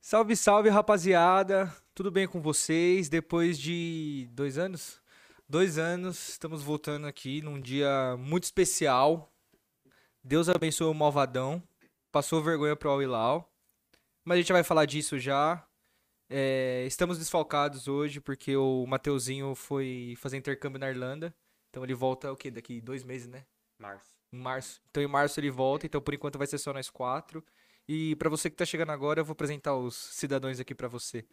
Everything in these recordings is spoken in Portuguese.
Salve, salve, rapaziada. Tudo bem com vocês? Depois de dois anos? Dois anos, estamos voltando aqui num dia muito especial. Deus abençoe o Malvadão. Passou vergonha pro Al-Hilal. Mas a gente vai falar disso já. É, estamos desfalcados hoje porque o Mateuzinho foi fazer intercâmbio na Irlanda. Então ele volta o quê? Daqui dois meses, né? Março. Em março. Então em março ele volta, então por enquanto vai ser só nós quatro. E pra você que tá chegando agora, eu vou apresentar os cidadãos aqui pra você.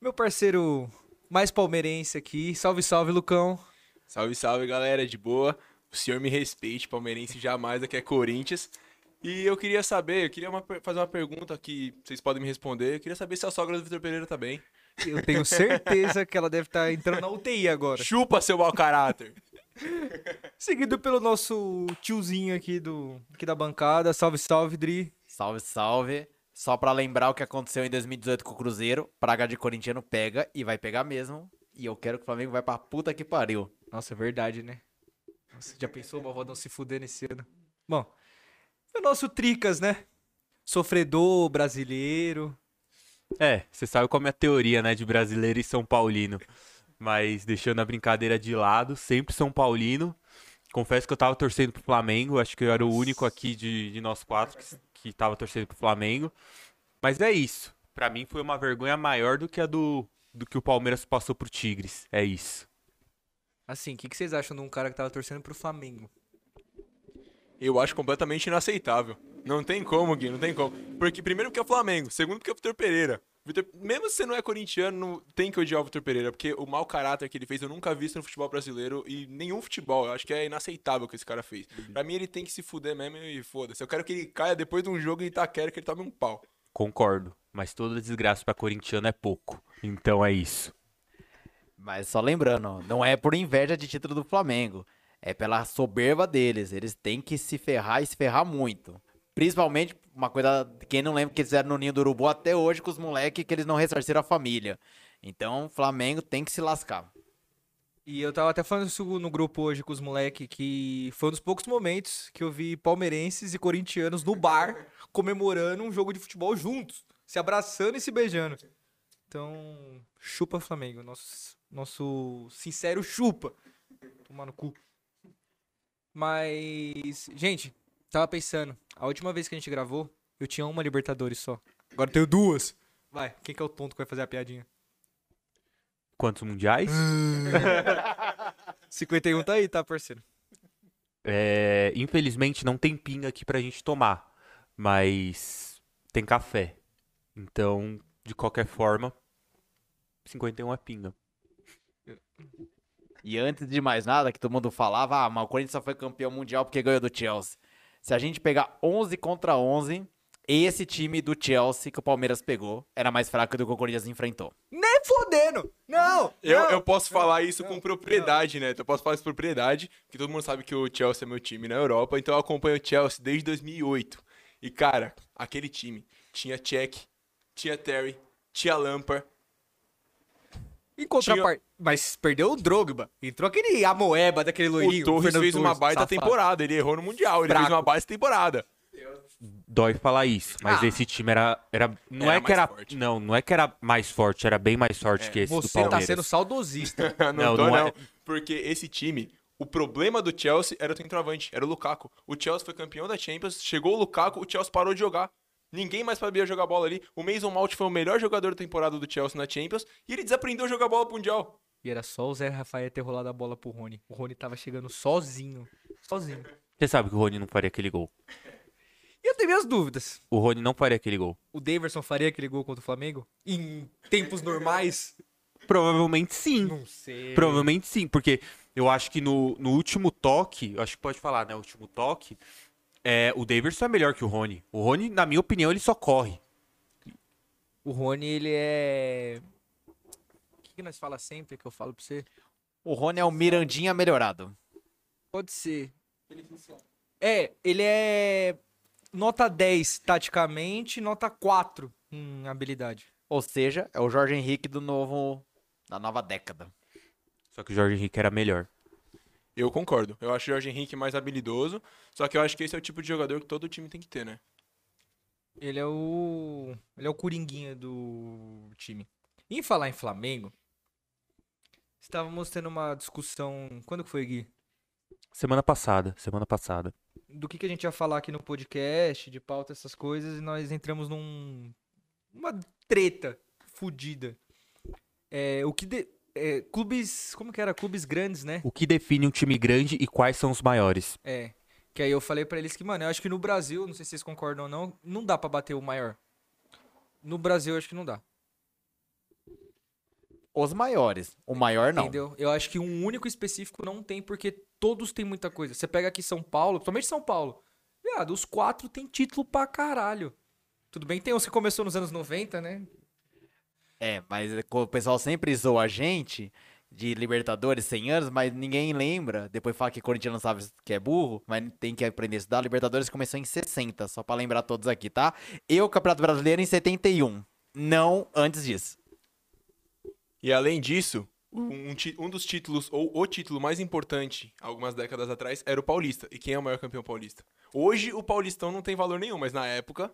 Meu parceiro mais palmeirense aqui. Salve, salve, Lucão. Salve, salve, galera, de boa. O senhor me respeite, palmeirense jamais, aqui é Corinthians. E eu queria saber, eu queria uma fazer uma pergunta que vocês podem me responder. Eu queria saber se a sogra do Vitor Pereira tá bem. Eu tenho certeza que ela deve estar entrando na UTI agora. Chupa, seu mau caráter. Seguido pelo nosso tiozinho aqui, do, aqui da bancada. Salve, salve, Dri. Salve, salve. Só pra lembrar o que aconteceu em 2018 com o Cruzeiro, praga de corintiano pega e vai pegar mesmo. E eu quero que o Flamengo vai pra puta que pariu. Nossa, é verdade, né? Nossa, já pensou o Malvadão se fuder nesse ano? Bom, é o nosso Tricas, né? Sofredor brasileiro. É, você sabe qual é a minha teoria, né, de brasileiro e São Paulino. Mas deixando a brincadeira de lado, sempre São Paulino. Confesso que eu tava torcendo pro Flamengo, acho que eu era o único aqui de, de nós quatro que, que tava torcendo pro Flamengo. Mas é isso. Pra mim foi uma vergonha maior do que a do, do que o Palmeiras passou pro Tigres. É isso. Assim, o que, que vocês acham de um cara que tava torcendo pro Flamengo? Eu acho completamente inaceitável. Não tem como, Gui, não tem como. Porque primeiro porque é o Flamengo, segundo porque é o Vitor Pereira. Vitor- mesmo se você não é corintiano, não tem que odiar o Vitor Pereira, porque o mau caráter que ele fez eu nunca vi isso no futebol brasileiro e nenhum futebol. Eu acho que é inaceitável o que esse cara fez. Pra mim ele tem que se fuder mesmo e foda-se. Eu quero que ele caia depois de um jogo em Itaquera que ele tome um pau. Concordo. Mas toda desgraça pra corintiano é pouco. Então é isso. Mas só lembrando, não é por inveja de título do Flamengo. É pela soberba deles. Eles têm que se ferrar e se ferrar muito. Principalmente, uma coisa, quem não lembra que eles fizeram no Ninho do Urubu até hoje com os moleques que eles não ressarciram a família. Então, Flamengo tem que se lascar. E eu tava até falando isso no grupo hoje com os moleques, que foi um dos poucos momentos que eu vi palmeirenses e corintianos no bar comemorando um jogo de futebol juntos, se abraçando e se beijando. Então, chupa Flamengo, nosso, nosso sincero chupa. Tomar no cu. Mas, gente, tava pensando, a última vez que a gente gravou, eu tinha uma Libertadores só. Agora eu tenho duas. Vai, quem que é o tonto que vai fazer a piadinha? Quantos mundiais? 51 tá aí, tá, parceiro? É, infelizmente não tem pinga aqui pra gente tomar, mas tem café. Então, de qualquer forma, 51 é pinga. E antes de mais nada, que todo mundo falava, ah, mas o Corinthians só foi campeão mundial porque ganhou do Chelsea. Se a gente pegar 11 contra 11, esse time do Chelsea que o Palmeiras pegou era mais fraco do que o Corinthians enfrentou. Nem fodendo! Não! Eu, não, eu posso não, falar isso não, com propriedade, né? Eu posso falar isso com propriedade, porque todo mundo sabe que o Chelsea é meu time na Europa, então eu acompanho o Chelsea desde 2008. E, cara, aquele time tinha Cech, tinha Terry, tinha Lampard, Em contraparte. Mas perdeu o Drogba. Entrou aquele Amoeba daquele loirinho. o Torres Fernando fez uma Torres, baita safado. temporada, ele errou no Mundial, ele Fraco. fez uma baita temporada. Dói falar isso, mas Ah. esse time era, era não Era é que mais era, forte. não, não é que era mais forte, era bem mais forte É, que esse do Você tá Palmeiras. sendo saudosista. não, Não, tô, não não, é. Porque esse time, o problema do Chelsea era o centroavante, era o Lukaku. O Chelsea foi campeão da Champions, chegou o Lukaku, o Chelsea parou de jogar. Ninguém mais sabia jogar bola ali. O Mason Mount foi o melhor jogador da temporada do Chelsea na Champions e ele desaprendeu a jogar bola pro Mundial. e era só o Zé Rafael ter rolado a bola pro Rony. O Rony tava chegando sozinho. Sozinho. Você sabe que o Rony não faria aquele gol. E eu tenho minhas dúvidas. O Rony não faria aquele gol. O Daverson faria aquele gol contra o Flamengo? Em tempos normais? Provavelmente sim. Não sei. Provavelmente sim, porque eu acho que no, no último toque, eu acho que pode falar, né? O último toque, é, o Daverson é melhor que o Rony. O Rony, na minha opinião, ele só corre. O Rony, ele é. O que, que nós fala sempre que eu falo pra você? O Rony é o Mirandinha melhorado. Pode ser. É, ele é nota 10 taticamente, nota 4 em habilidade. Ou seja, é o Jorge Henrique do novo da nova década. Só que o Jorge Henrique era melhor. Eu concordo. Eu acho o Jorge Henrique mais habilidoso, só que eu acho que esse é o tipo de jogador que todo time tem que ter, né? Ele é o. Ele é o Coringuinha do time. Em falar em Flamengo, estávamos tendo uma discussão. Quando que foi, Gui? Semana passada, semana passada. Do que, que a gente ia falar aqui no podcast, de pauta, essas coisas, e nós entramos num. Uma treta fudida. É, o que. de- é, clubes. Como que era? Clubes grandes, né? O que define um time grande e quais são os maiores? É. Que aí eu falei pra eles que, mano, eu acho que no Brasil, não sei se vocês concordam ou não, não dá pra bater o maior. No Brasil, eu acho que não dá. Os maiores. O maior não. Entendeu? Eu acho que um único específico não tem, porque todos têm muita coisa. Você pega aqui São Paulo, principalmente São Paulo. Viado, os quatro tem título pra caralho. Tudo bem que tem uns que começou nos anos 90, né? É, mas o pessoal sempre zoa a gente de Libertadores 100 anos, mas ninguém lembra. Depois fala que Corinthians não sabe que é burro, mas tem que aprender a estudar. Libertadores começou em 60, só pra lembrar todos aqui, tá? E o Campeonato Brasileiro em 71. Não antes disso. E além disso, um, um dos títulos, ou o título mais importante, algumas décadas atrás, era o Paulista. E quem é o maior campeão paulista? Hoje o Paulistão não tem valor nenhum, mas na época.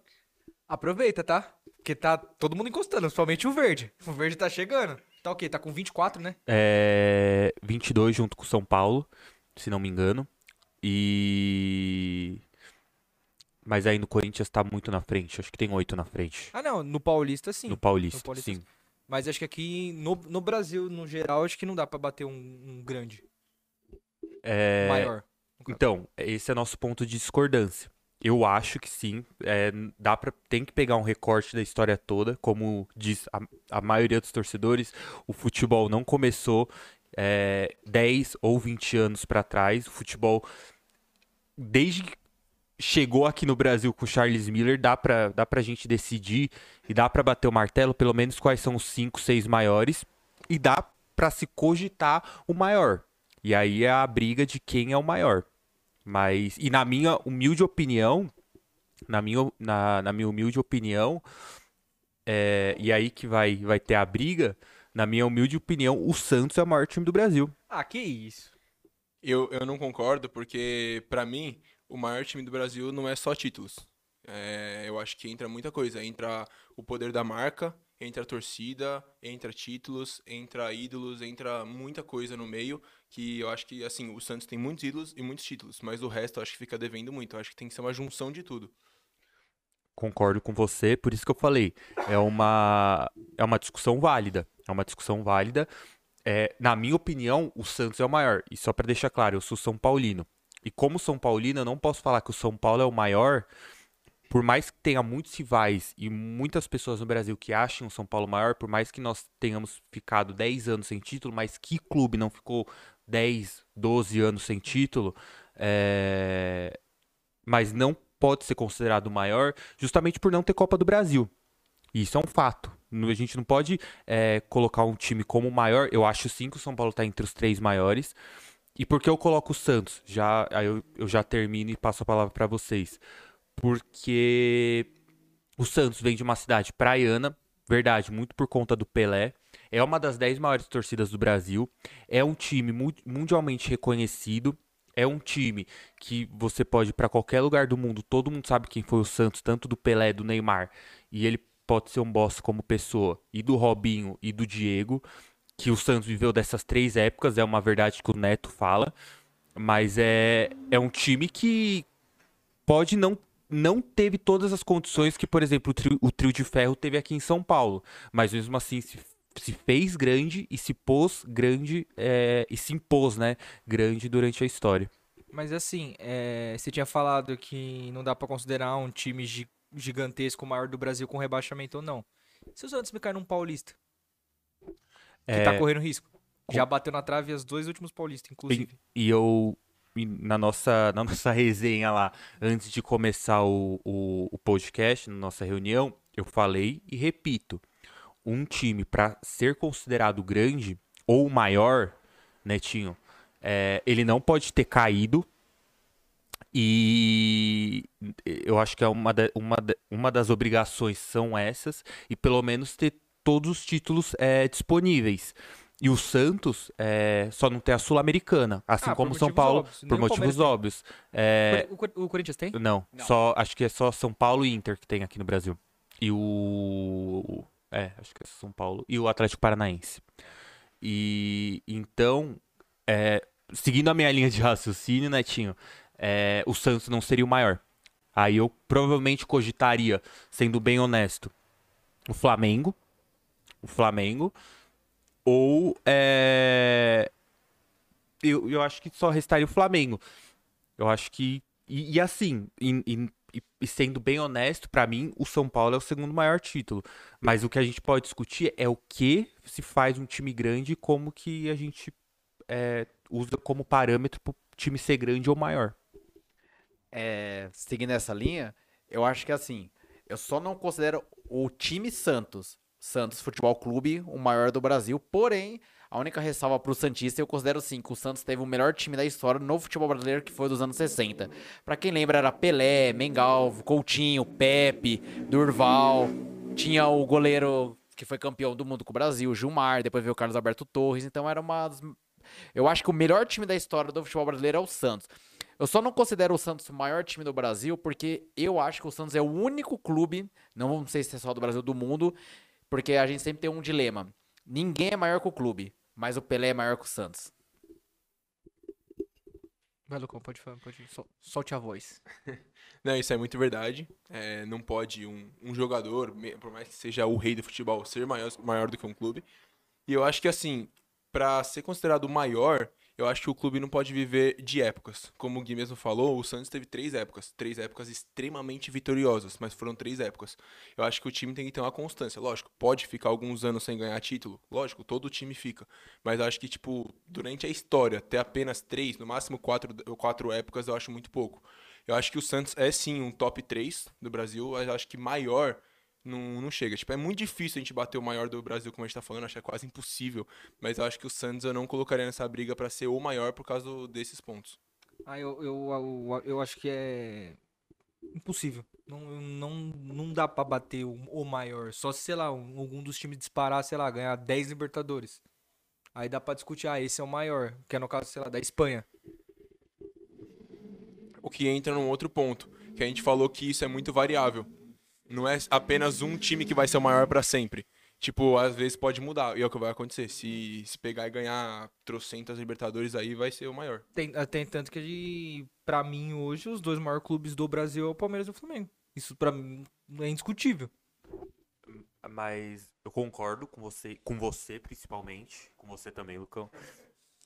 Aproveita, tá? Porque tá todo mundo encostando, principalmente o verde. O verde tá chegando. Tá o quê? Tá com 24, né? É 22 junto com o São Paulo, se não me engano. E mas aí no Corinthians tá muito na frente, acho que tem oito na frente. Ah, não. No Paulista, sim. No Paulista, no Paulista, sim. Mas acho que aqui no, no Brasil, no geral, acho que não dá pra bater um, um grande. É, Maior. Então, esse é nosso ponto de discordância. Eu acho que sim, é, dá pra, tem que pegar um recorte da história toda, como diz a, a maioria dos torcedores, o futebol não começou é, 10 ou 20 anos pra trás, o futebol desde que chegou aqui no Brasil com o Charles Miller, dá pra, dá pra gente decidir e dá pra bater o martelo, pelo menos quais são os 5, 6 maiores, e dá pra se cogitar o maior. E aí é a briga de quem é o maior. Mas, e na minha humilde opinião, na minha, na, na minha humilde opinião, é, e aí que vai, vai ter a briga, na minha humilde opinião, o Santos é o maior time do Brasil. Ah, que isso. Eu, eu não concordo, porque pra mim, o maior time do Brasil não é só títulos. É, eu acho que entra muita coisa. Entra o poder da marca, entra torcida, entra títulos, entra ídolos, entra muita coisa no meio. Que eu acho que, assim, o Santos tem muitos ídolos e muitos títulos, mas o resto eu acho que fica devendo muito. Eu acho que tem que ser uma junção de tudo. Concordo com você, por isso que eu falei. É uma, é uma discussão válida. É uma discussão válida. É, na minha opinião, o Santos é o maior. E só pra deixar claro, eu sou São Paulino. E como São Paulino, eu não posso falar que o São Paulo é o maior, por mais que tenha muitos rivais e muitas pessoas no Brasil que acham o São Paulo maior, por mais que nós tenhamos ficado 10 anos sem título, mas que clube não ficou 10, 12 anos sem título, é, mas não pode ser considerado maior justamente por não ter Copa do Brasil. Isso é um fato. A gente não pode é, colocar um time como maior. Eu acho sim que o São Paulo está entre os três maiores. E por que eu coloco o Santos? Já, aí eu, eu já termino e passo a palavra para vocês. Porque o Santos vem de uma cidade praiana, verdade, muito por conta do Pelé. É uma das dez maiores torcidas do Brasil. É um time mu- mundialmente reconhecido. É um time que você pode ir para qualquer lugar do mundo, todo mundo sabe quem foi o Santos, tanto do Pelé, do Neymar, e ele pode ser um boss como pessoa, e do Robinho e do Diego, que o Santos viveu dessas três épocas, é uma verdade que o Neto fala, mas é, é um time que pode não não teve todas as condições que, por exemplo, o trio, o trio de ferro teve aqui em São Paulo, mas mesmo assim se, se fez grande e se pôs grande é, e se impôs, né, grande durante a história. Mas assim, é, você tinha falado que não dá pra considerar um time gi- gigantesco, o maior do Brasil, com rebaixamento ou não. Se o Santos me cair num paulista, que É, tá correndo risco. Já bateu na trave as dois últimos paulistas, inclusive. E eu, e na nossa, na nossa resenha lá, antes de começar o, o, o podcast, na nossa reunião, eu falei e repito: um time para ser considerado grande ou maior, Netinho, é, ele não pode ter caído. E eu acho que é uma, da- uma, uma das obrigações são essas, e pelo menos ter todos os títulos é, disponíveis. E o Santos é, só não tem a Sul-Americana, assim Ah, como São motivos Paulo, óbvios. Por o motivos óbvios. É, O, o Corinthians tem? não, Não. só acho que é só São Paulo e Inter que tem aqui no Brasil. E o é, acho que é São Paulo e o Atlético Paranaense. E então, é, seguindo a minha linha de raciocínio, Netinho, é, o Santos não seria o maior. Aí eu provavelmente cogitaria, sendo bem honesto, o Flamengo, o Flamengo, ou é, eu, eu acho que só restaria o Flamengo. Eu acho que. E, e assim, e, e- e- sendo bem honesto, pra mim, o São Paulo é o segundo maior título. Mas o que a gente pode discutir é o que se faz um time grande e como que a gente é, usa como parâmetro pro time ser grande ou maior. É, seguindo essa linha, eu acho que assim, eu só não considero o time Santos, Santos Futebol Clube, o maior do Brasil, porém, a única ressalva pro Santista, eu considero sim, que o Santos teve o melhor time da história no futebol brasileiro, que foi dos anos 60. Pra quem lembra, era Pelé, Mengalvo, Coutinho, Pepe, Durval, tinha o goleiro que foi campeão do mundo com o Brasil, Gilmar, depois veio o Carlos Alberto Torres, então era uma. Eu acho que o melhor time da história do futebol brasileiro é o Santos. Eu só não considero o Santos o maior time do Brasil porque eu acho que o Santos é o único clube, não sei se é só do Brasil, do mundo, porque a gente sempre tem um dilema. Ninguém é maior que o clube, mas o Pelé é maior que o Santos. Vai, Lucão, pode falar, pode. Sol, solte a voz. Não, isso é muito verdade. É, não pode um, um jogador, por mais que seja o rei do futebol, ser maior, maior do que um clube. E eu acho que, assim, pra ser considerado o maior, eu acho que o clube não pode viver de épocas. Como o Gui mesmo falou, o Santos teve três épocas. Três épocas extremamente vitoriosas, mas foram três épocas. Eu acho que o time tem que ter uma constância. Lógico, pode ficar alguns anos sem ganhar título. Lógico, todo time fica. Mas eu acho que, tipo, durante a história, ter apenas três, no máximo quatro, quatro épocas, eu acho muito pouco. Eu acho que o Santos é sim um top 3 do Brasil, mas eu acho que maior não, não chega. Tipo, é muito difícil a gente bater o maior do Brasil, como a gente tá falando, acho que é quase impossível. Mas eu acho que o Santos eu não colocaria nessa briga pra ser o maior por causa desses pontos. Ah, eu, eu, eu, eu acho que é impossível. Não, não, não dá pra bater o, o maior. Só se, sei lá, um- algum dos times disparar, sei lá, ganhar 10 Libertadores. Aí dá pra discutir, ah, esse é o maior. Que é no caso, sei lá, da Espanha. O que entra num outro ponto, que a gente falou que isso é muito variável. Não é apenas um time que vai ser o maior pra sempre. Tipo, às vezes pode mudar, e é o que vai acontecer. Se, se pegar e ganhar trocentas Libertadores aí, vai ser o maior. Tem, ah, tem tanto que, de- pra mim, hoje, os dois maiores clubes do Brasil é o Palmeiras e o Flamengo. Isso pra mim é indiscutível. Mas eu concordo com você, com você principalmente, com você também, Lucão.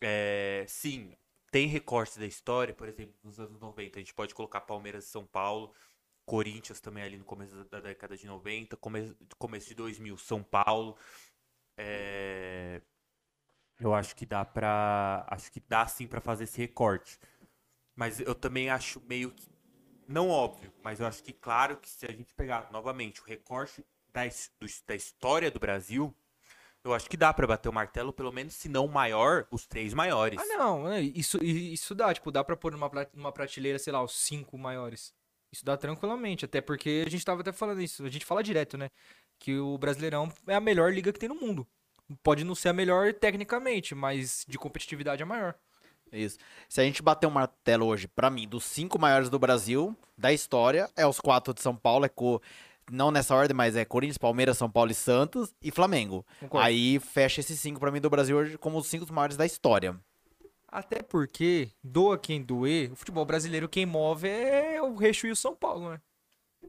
É, sim, tem recortes da história, por exemplo, nos anos 90, a gente pode colocar Palmeiras e São Paulo, Corinthians também ali no começo da da década de 90, come, começo de 2000, São Paulo. É, eu acho que dá pra, acho que dá sim pra fazer esse recorte. Mas eu também acho meio que não óbvio, mas eu acho que claro que se a gente pegar novamente o recorte da, da história do Brasil, eu acho que dá pra bater o martelo, pelo menos se não maior, os três maiores. Ah, não, é, isso, isso dá, tipo, dá pra pôr numa, numa prateleira, sei lá, os cinco maiores. Isso dá tranquilamente, até porque a gente tava até falando isso, a gente fala direto, né? Que o Brasileirão é a melhor liga que tem no mundo. Pode não ser a melhor tecnicamente, mas de competitividade é maior. Isso. Se a gente bater um martelo hoje, pra mim, dos cinco maiores do Brasil, da história, é os quatro de São Paulo, é co... não nessa ordem, mas é Corinthians, Palmeiras, São Paulo e Santos e Flamengo. Concordo. Aí fecha esses cinco pra mim do Brasil hoje como os cinco maiores da história. Até porque, doa quem doer, o futebol brasileiro quem move é o Reixo e o São Paulo, né?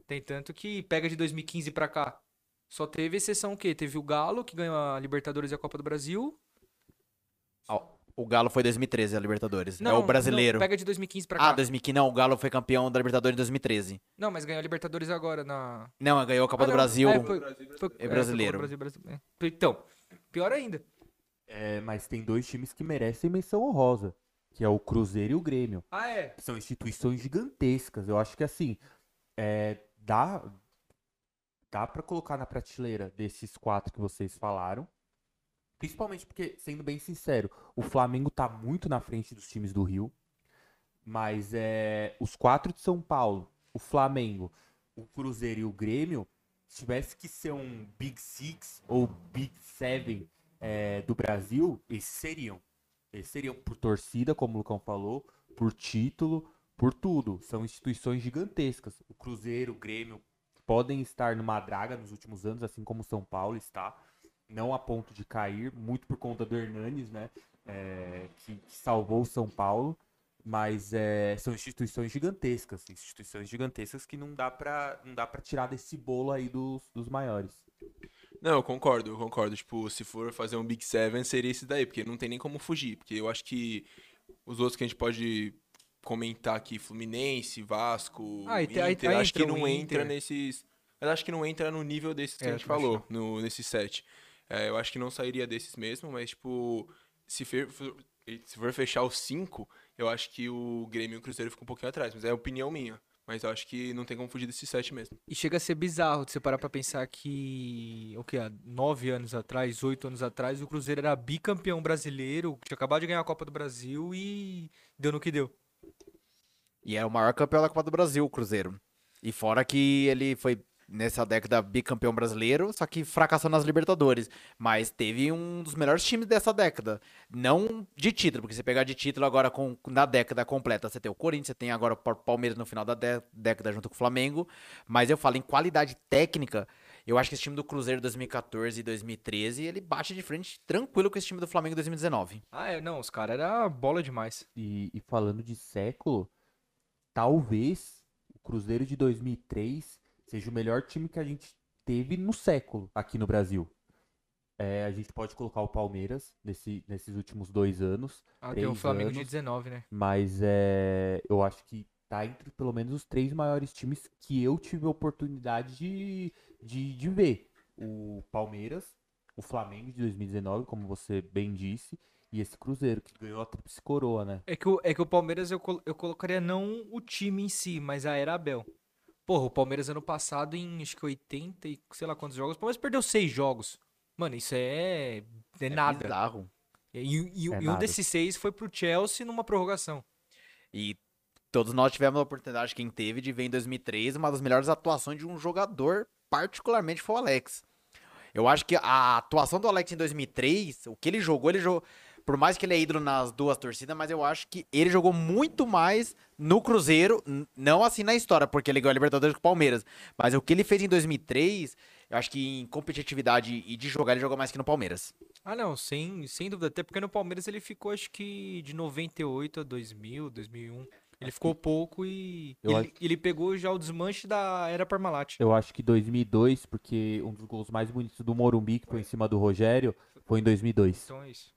Tem tanto que pega de 2015 pra cá. Só teve exceção o quê? Teve o Galo, que ganhou a Libertadores e a Copa do Brasil. Ó, O Galo foi 2013, a Libertadores. é Não, o brasileiro. não, pega de 2015 pra cá. Ah, 2015. Não, o Galo foi campeão da Libertadores em 2013. Não, mas ganhou a Libertadores agora na. Não, ganhou a Copa Ah, do não, Brasil. é, foi- foi- É é, brasileiro. do Brasil, Brasil- é. Então, pior ainda. É, mas tem dois times que merecem menção honrosa, que é o Cruzeiro e o Grêmio. Ah, é. São instituições gigantescas. Eu acho que assim, é, dá dá para colocar na prateleira desses quatro que vocês falaram. Principalmente porque, sendo bem sincero, o Flamengo tá muito na frente dos times do Rio. Mas é, os quatro de São Paulo, o Flamengo, o Cruzeiro e o Grêmio, se tivesse que ser um Big Six ou Big Seven é, do Brasil, esses seriam. Eles seriam por torcida, como o Lucão falou, por título, por tudo. São instituições gigantescas. O Cruzeiro, o Grêmio podem estar numa draga nos últimos anos, assim como o São Paulo está. Não a ponto de cair, muito por conta do Hernanes, né? é, que, que salvou o São Paulo. Mas é, são instituições gigantescas, instituições gigantescas que não dá pra, não dá pra tirar desse bolo aí dos, dos maiores. Não, eu concordo, eu concordo. Tipo, se for fazer um Big Seven, seria esse daí, porque não tem nem como fugir. Porque eu acho que os outros que a gente pode comentar aqui, Fluminense, Vasco, Ah, tem- aí- Inter, aí acho que não entra Inter. nesses. Mas acho que não entra no nível desses que É, a gente falou, no, nesses sete. É, eu acho que não sairia desses mesmo, mas, tipo, se for, se for fechar os cinco, eu acho que o Grêmio e o Cruzeiro ficam um pouquinho atrás. Mas é opinião minha. Mas eu acho que não tem como fugir desses sete mesmo. E chega a ser bizarro de você parar pra pensar que, o que, há nove anos atrás, oito anos atrás, o Cruzeiro era bicampeão brasileiro, tinha acabado de ganhar a Copa do Brasil e deu no que deu. E é o maior campeão da Copa do Brasil, o Cruzeiro. E fora que ele foi nessa década bicampeão brasileiro, só que fracassou nas Libertadores. Mas teve um dos melhores times dessa década. Não de título, porque você pegar de título agora com, na década completa, você tem o Corinthians, você tem agora o Pa- Palmeiras no final da dé- década junto com o Flamengo. Mas eu falo em qualidade técnica, eu acho que esse time do Cruzeiro 2014 e 2013, ele bate de frente tranquilo com esse time do Flamengo 2019. Ah, é, não, os caras era bola demais. E, e falando de século, talvez o Cruzeiro de 2003 seja o melhor time que a gente teve no século aqui no Brasil. É, a gente pode colocar o Palmeiras nesse- nesses últimos dois anos, Ah, tem o Flamengo de anos. 19, né? mas é, eu acho que tá entre pelo menos os três maiores times que eu tive a oportunidade de, de, de ver. O Palmeiras, o Flamengo de 2019, como você bem disse, e esse Cruzeiro, que ganhou a Tríplice Coroa, né? É que o, é que o Palmeiras eu, col- eu colocaria não o time em si, mas a era Abel. Porra, o Palmeiras ano passado, em acho que 80 e sei lá quantos jogos, o Palmeiras perdeu seis jogos. Mano, isso é, é, nada. Bizarro. E, e- É e um nada. desses seis foi pro Chelsea numa prorrogação. E todos nós tivemos a oportunidade, quem teve, de ver em 2003 uma das melhores atuações de um jogador, particularmente foi o Alex. Eu acho que a atuação do Alex em 2003, o que ele jogou, ele jogou. Por mais que ele é ídolo nas duas torcidas, mas eu acho que ele jogou muito mais no Cruzeiro, não assim na história, porque ele ganhou a Libertadores com o Palmeiras. Mas o que ele fez em 2003, eu acho que em competitividade e de jogar, ele jogou mais que no Palmeiras. Ah, não, sem, sem dúvida. Até porque no Palmeiras ele ficou, acho que de 98 a 2000, 2001. Ele ficou pouco e Eu ele, ele pegou já o desmanche da era Parmalat. Eu acho que 2002, porque um dos gols mais bonitos do Morumbi, que foi em cima do Rogério, foi em 2002. Então é isso.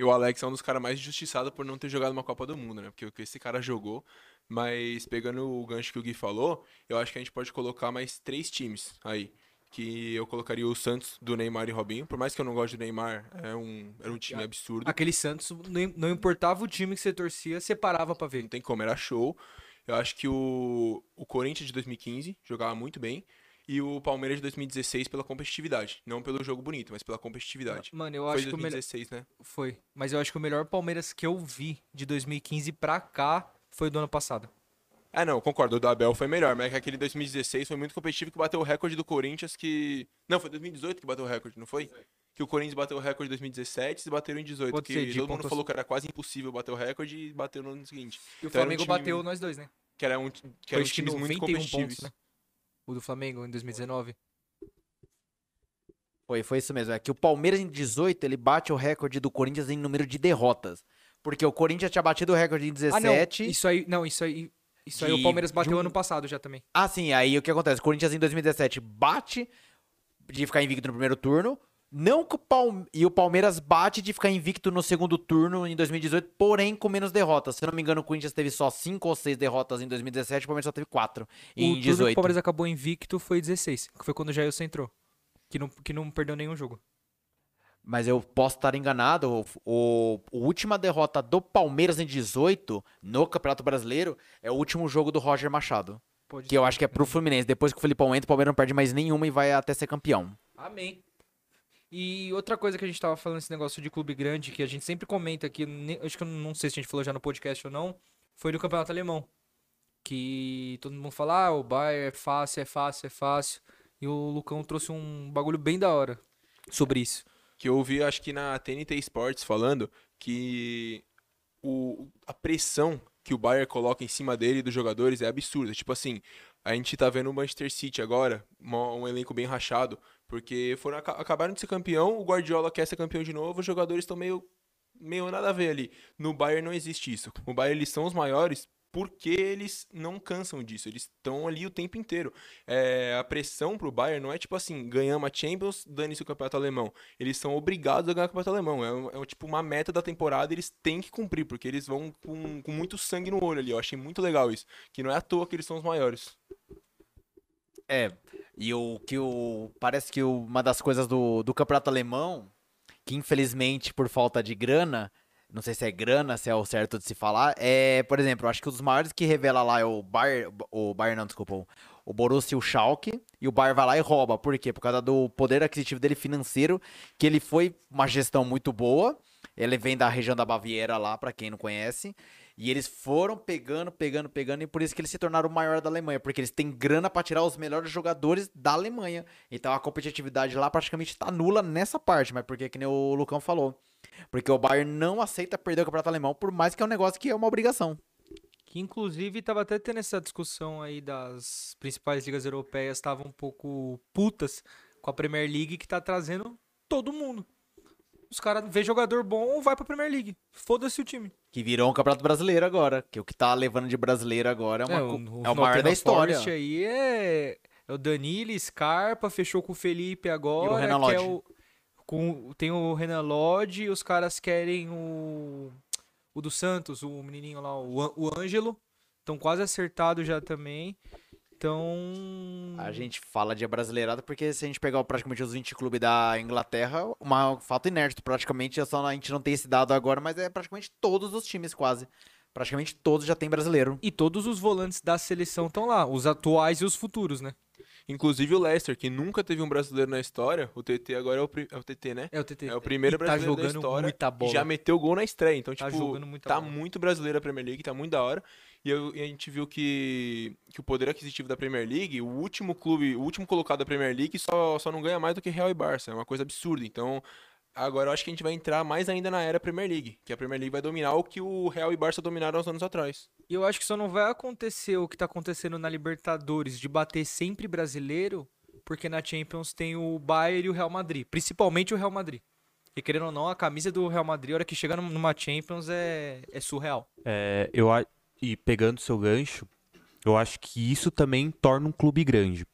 E o Alex é um dos caras mais injustiçados por não ter jogado uma Copa do Mundo, né? Porque o que esse cara jogou. Mas pegando o gancho que o Gui falou, eu acho que a gente pode colocar mais três times aí. Que eu colocaria o Santos do Neymar e Robinho. Por mais que eu não goste do Neymar, é um, era um time absurdo. Aquele Santos, não, importava o time que você torcia, você parava pra ver. Não tem como, era show. Eu acho que o, o Corinthians de 2015 jogava muito bem. E o Palmeiras de 2016 pela competitividade. Não pelo jogo bonito, mas pela competitividade. Mano, eu Foi acho que o melhor. 2016, né? Foi. Mas eu acho que o melhor Palmeiras que eu vi de 2015 pra cá foi do ano passado. Ah, não, concordo. O do Abel foi melhor, mas é que aquele 2016 foi muito competitivo que bateu o recorde do Corinthians que. Não, foi 2018 que bateu o recorde, não foi? Que o Corinthians bateu o recorde em 2017 e bateram em 18. Pode que ser, todo mundo pontos- falou que era quase impossível bater o recorde e bateu no ano seguinte. E o Então era um Flamengo time- bateu nós dois, né? Que era um, que acho que times muito 91 competitivos. pontos, né? O do Flamengo em 2019. Foi, foi isso mesmo. É que o Palmeiras em 18, ele bate o recorde do Corinthians em número de derrotas. Porque o Corinthians tinha batido o recorde em Ah, não. 17. Isso aí, não, isso aí. Isso aí o Palmeiras bateu jun- ano passado já também. Ah, sim, aí o que acontece? O Corinthians em 2017 bate de ficar invicto no primeiro turno. Não que o Palme... E o Palmeiras bate de ficar invicto no segundo turno em 2018, porém com menos derrotas. Se eu não me engano, o Corinthians teve só 5 ou 6 derrotas em 2017, o Palmeiras só teve 4 o em turno que o 18. Palmeiras acabou invicto foi 16, que foi quando o Jailson entrou. Que não, que não perdeu nenhum jogo. Mas eu posso estar enganado. O, o- a última derrota do Palmeiras em 18 no Campeonato Brasileiro é o último jogo do Roger Machado. Pode Que eu acho que é pro Fluminense. Depois que o Filipão entra, o Palmeiras não perde mais nenhuma e vai até ser campeão. Amém. E outra coisa que a gente tava falando, esse negócio de clube grande, que a gente sempre comenta aqui, acho que eu não sei se a gente falou já no podcast ou não, foi do campeonato alemão. Que todo mundo fala, ah, o Bayern é fácil, é fácil, é fácil. E o Lucão trouxe um bagulho bem da hora sobre isso. que eu ouvi, acho que na TNT Sports falando que o, a pressão que o Bayern coloca em cima dele e dos jogadores é absurda. Tipo assim, a gente tá vendo o Manchester City agora, um elenco bem rachado, porque foram, aca- acabaram de ser campeão, o Guardiola quer ser campeão de novo, os jogadores estão meio, meio nada a ver ali. No Bayern não existe isso. No Bayern eles são os maiores porque eles não cansam disso, eles estão ali o tempo inteiro. É, a pressão pro Bayern não é tipo assim, ganhamos a Champions, dane-se o campeonato alemão. Eles são obrigados a ganhar o campeonato alemão. É, é tipo uma meta da temporada, eles têm que cumprir, porque eles vão com, com muito sangue no olho ali. Eu achei muito legal isso. Que não é à toa que eles são os maiores. É, e o que o. Parece que uma das coisas do, do campeonato alemão, que infelizmente por falta de grana, não sei se é grana, se é o certo de se falar, é, por exemplo, acho que os maiores que revela lá é o Bayern, o Bayern não, desculpa, o- Borussia e o Schalke, e o Bayern vai lá e rouba. Por quê? Por causa do poder aquisitivo dele financeiro, que ele foi uma gestão muito boa. Ele vem da região da Baviera lá, pra quem não conhece. E eles foram pegando, pegando, pegando, e por isso que eles se tornaram o maior da Alemanha, porque eles têm grana pra tirar os melhores jogadores da Alemanha. Então a competitividade lá praticamente tá nula nessa parte, mas porque que nem o Lucão falou. Porque o Bayern não aceita perder o campeonato alemão, por mais que é um negócio que é uma obrigação. Que inclusive tava até tendo essa discussão aí das principais ligas europeias estavam um pouco putas com a Premier League que tá trazendo todo mundo. Os caras vê jogador bom, vai pra Premier League. Foda-se o time. Que virou um campeonato brasileiro agora. Que o que tá levando de brasileiro agora é, uma, co- o, é o maior da história. Forest aí é, é o Danilo, Scarpa, fechou com o Felipe agora. Renan que é Lodge. o, com, tem o Renan Lodge e os caras querem o, o do Santos, o menininho lá, o, o Ângelo. Estão quase acertados já também. Então. A gente fala de brasileirada porque se a gente pegar praticamente os 20 clubes da Inglaterra, uma fato inédito, praticamente, é só a gente não tem esse dado agora, mas é praticamente todos os times quase. Praticamente todos já tem brasileiro. E todos os volantes da seleção estão lá, os atuais e os futuros, né? Inclusive o Leicester, que nunca teve um brasileiro na história, o TT agora é o, pri- é o TT, né? É o TT. É o primeiro tá brasileiro jogando da história muita e bola. já meteu gol na estreia. Então, Tá tipo, jogando muita tá bola. muito brasileiro a Premier League, tá muito da hora. E, eu- e a gente viu que, que o poder aquisitivo da Premier League, o último clube, o último colocado da Premier League só, só não ganha mais do que Real e Barça. É uma coisa absurda. Então, agora eu acho que a gente vai entrar mais ainda na era Premier League, que a Premier League vai dominar o que o Real e Barça dominaram uns anos atrás. E eu acho que só não vai acontecer o que tá acontecendo na Libertadores, de bater sempre brasileiro, porque na Champions tem o Bayern e o Real Madrid, principalmente o Real Madrid. E querendo ou não, a camisa do Real Madrid, a hora que chega num- numa Champions, é, é surreal. É, eu, a- e pegando seu gancho, eu acho que isso também torna um clube grande.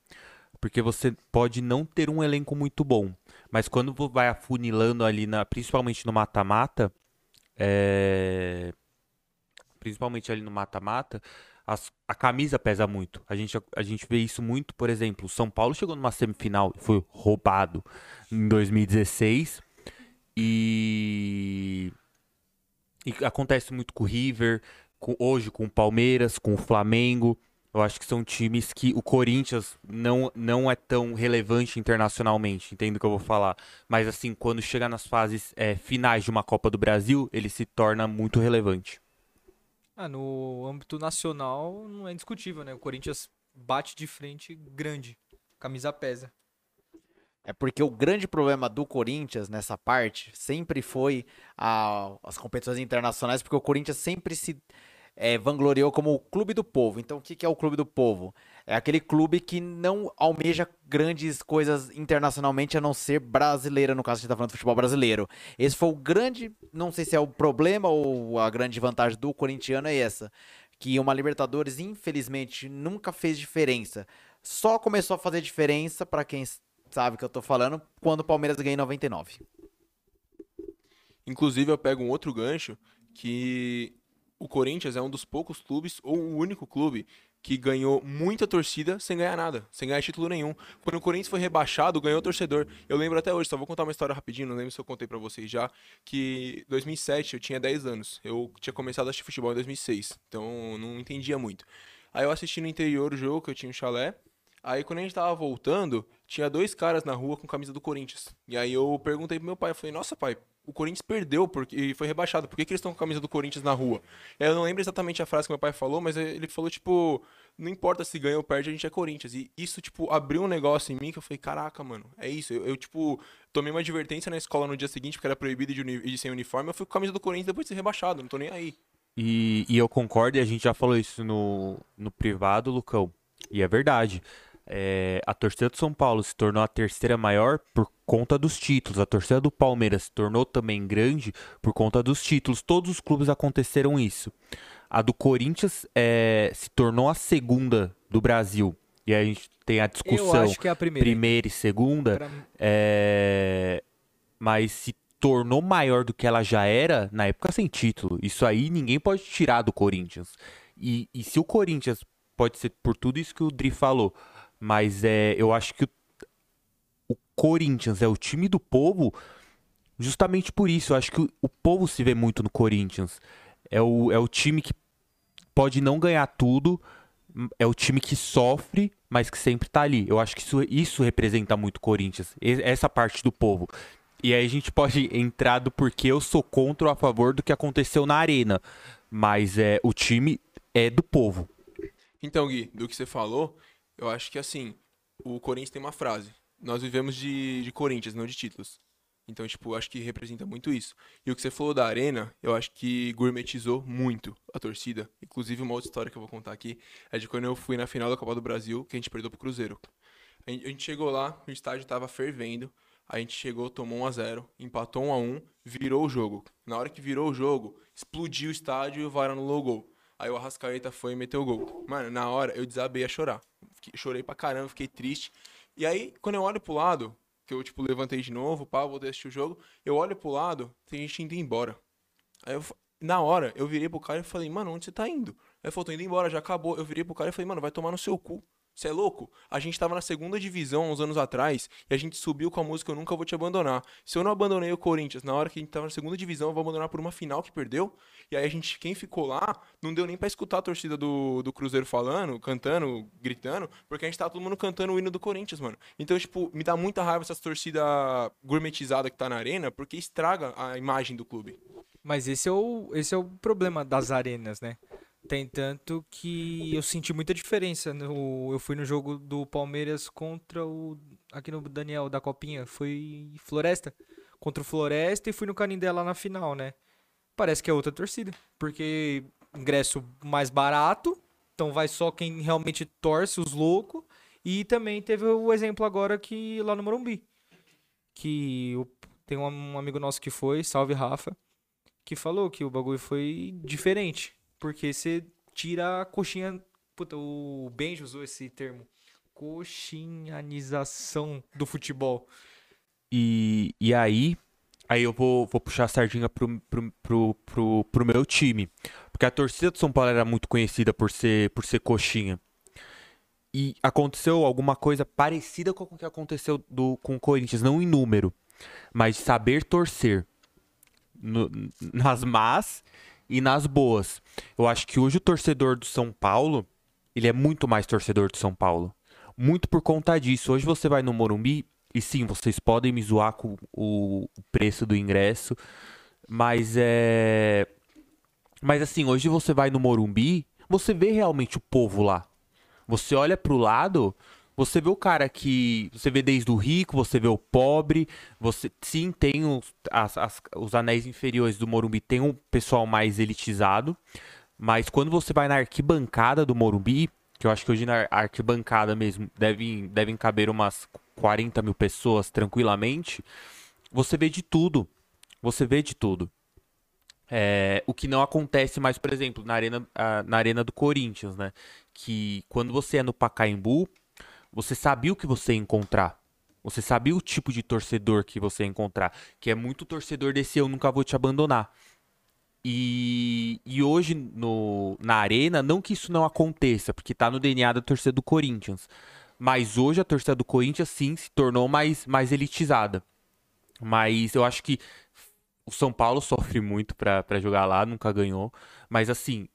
Porque você pode não ter um elenco muito bom, mas quando vai afunilando ali, na, principalmente no mata-mata, é, principalmente ali no mata-mata, a camisa pesa muito. A gente, a gente vê isso muito, por exemplo, São Paulo chegou numa semifinal e foi roubado em 2016. E e acontece muito com o River, com- hoje com o Palmeiras, com o Flamengo. Eu acho que são times que o Corinthians não, não é tão relevante internacionalmente, entendo o que eu vou falar. Mas assim, quando chega nas fases eh, finais de uma Copa do Brasil, ele se torna muito relevante. Ah, no âmbito nacional, não é indiscutível, né? O Corinthians bate de frente grande. Camisa pesa. É porque o grande problema do Corinthians nessa parte sempre foi a- as competições internacionais, porque o Corinthians sempre se é, vangloriou como o clube do povo. Então, o que, que é o clube do povo? É aquele clube que não almeja grandes coisas internacionalmente, a não ser brasileira, no caso, a gente tá falando de futebol brasileiro. Esse foi o grande, não sei se é o problema ou a grande vantagem do corintiano é essa. Que uma Libertadores, infelizmente, nunca fez diferença. Só começou a fazer diferença, pra quem sabe que eu tô falando, quando o Palmeiras ganhou em 99. Inclusive, eu pego um outro gancho que o Corinthians é um dos poucos clubes, ou o único clube, que ganhou muita torcida sem ganhar nada, sem ganhar título nenhum. Quando o Corinthians foi rebaixado, ganhou torcedor. Eu lembro até hoje, só vou contar uma história rapidinho, não lembro se eu contei pra vocês já, que 2007 eu tinha 10 anos. Eu tinha começado a assistir futebol em 2006, então não entendia muito. Aí eu assisti no interior o jogo, que eu tinha um chalé. Aí quando a gente tava voltando, tinha dois caras na rua com camisa do Corinthians. E aí eu perguntei pro meu pai, eu falei, nossa pai, o Corinthians perdeu porque, e foi rebaixado, por que, que eles estão com a camisa do Corinthians na rua? Eu não lembro exatamente a frase que meu pai falou, mas ele falou tipo, não importa se ganha ou perde, a gente é Corinthians. E isso, tipo, abriu um negócio em mim que eu falei, caraca, mano, é isso. Eu, eu, tipo, tomei uma advertência na escola no dia seguinte, porque era proibido de, uni- de ser uniforme, eu fui com a camisa do Corinthians depois de ser rebaixado, não tô nem aí. E, e eu concordo, e a gente já falou isso no, no privado, Lucão. E é verdade. É, a torcida do São Paulo se tornou a terceira maior por conta dos títulos. A torcida do Palmeiras se tornou também grande por conta dos títulos. Todos os clubes aconteceram isso. A do Corinthians é, se tornou a segunda do Brasil. E aí a gente tem a discussão acho que é a primeira. primeira e segunda. Pra É, Mas se tornou maior do que ela já era na época sem título. Isso aí ninguém pode tirar do Corinthians. E, e se o Corinthians pode ser por tudo isso que o Dri falou, mas é, eu acho que o Corinthians é o time do povo justamente por isso. Eu acho que o, povo se vê muito no Corinthians. É o, é o time que pode não ganhar tudo, é o time que sofre, mas que sempre tá ali. Eu acho que isso, isso representa muito o Corinthians, essa parte do povo. E aí a gente pode entrar do porquê eu sou contra ou a favor do que aconteceu na arena. Mas é o time é do povo. Então, Gui, do que você falou, eu acho que assim, o Corinthians tem uma frase. Nós vivemos de, de Corinthians, não de títulos. Então, tipo, acho que representa muito isso. E o que você falou da arena, eu acho que gourmetizou muito a torcida. Inclusive, uma outra história que eu vou contar aqui é de quando eu fui na final da Copa do Brasil, que a gente perdeu pro Cruzeiro. A gente, chegou lá, o estádio tava fervendo. A gente chegou, tomou 1 a 0 empatou 1 a 1 virou o jogo. Na hora que virou o jogo, explodiu o estádio e o VAR anulou o gol. Aí o Arrascaeta foi e meteu o gol. Mano, na hora eu desabei a chorar. Fiquei- chorei pra caramba, fiquei triste. E aí, quando eu olho pro lado, que eu, tipo, levantei de novo, pá, a assistir o jogo, eu olho pro lado, tem gente indo embora. Aí eu, na hora, eu virei pro cara e falei, mano, onde você tá indo? Aí ele falou, tô indo embora, já acabou. Eu virei pro cara e falei, mano, vai tomar no seu cu. Você é louco? A gente tava na segunda divisão uns anos atrás e a gente subiu com a música Eu Nunca Vou Te Abandonar. Se eu não abandonei o Corinthians na hora que a gente tava na segunda divisão, eu vou abandonar por uma final que perdeu. E aí a gente, quem ficou lá, não deu nem pra escutar a torcida do, do Cruzeiro falando, cantando, gritando, porque a gente tava todo mundo cantando o hino do Corinthians, mano. Então, tipo, me dá muita raiva essas torcidas gourmetizadas que tá na arena, porque estraga a imagem do clube. Mas esse é o, esse é o problema das arenas, né? Tem tanto que eu senti muita diferença. No, eu fui no jogo do Palmeiras contra o. Aqui no Daniel da Copinha. Foi Floresta. Contra o Floresta e fui no Canindé lá na final, né? Parece que é outra torcida. Porque ingresso mais barato. Então vai só quem realmente torce, os loucos. E também teve o exemplo agora que lá no Morumbi. Que tem um, um amigo nosso que foi, salve Rafa que falou que o bagulho foi diferente. Porque você tira a coxinha. Puta, o Benji usou esse termo. Coxinhanização do futebol. E, e aí, aí eu vou, vou puxar a sardinha pro, pro, pro, pro, pro meu time. Porque a torcida do São Paulo era muito conhecida por ser, por ser coxinha. E aconteceu alguma coisa parecida com o que aconteceu do, com o Corinthians, não em número, mas saber torcer. No- nas más e nas boas. Eu acho que hoje o torcedor do São Paulo, ele é muito mais torcedor do São Paulo. Muito por conta disso. Hoje você vai no Morumbi, e sim, vocês podem me zoar com o preço do ingresso, mas é. Mas assim, hoje você vai no Morumbi, você vê realmente o povo lá. Você olha pro lado, você vê o cara que. Você vê desde o rico, você vê o pobre. Você sim tem os, as- as- os anéis inferiores do Morumbi, tem um pessoal mais elitizado. Mas quando você vai na arquibancada do Morumbi, que eu acho que hoje na arquibancada mesmo devem, devem caber umas 40 mil pessoas tranquilamente, você vê de tudo. Você vê de tudo. É, o que não acontece mais, por exemplo, na arena, ah, na arena do Corinthians, né? Que quando você é no Pacaembu, você sabia o que você ia encontrar. Você sabia o tipo de torcedor que você ia encontrar. Que é muito torcedor desse eu nunca vou te abandonar. E, e hoje no, na arena, não que isso não aconteça, porque tá no DNA da torcida do Corinthians. Mas hoje a torcida do Corinthians sim se tornou mais, mais elitizada. Mas eu acho que o São Paulo sofre muito pra jogar lá, nunca ganhou. Mas assim,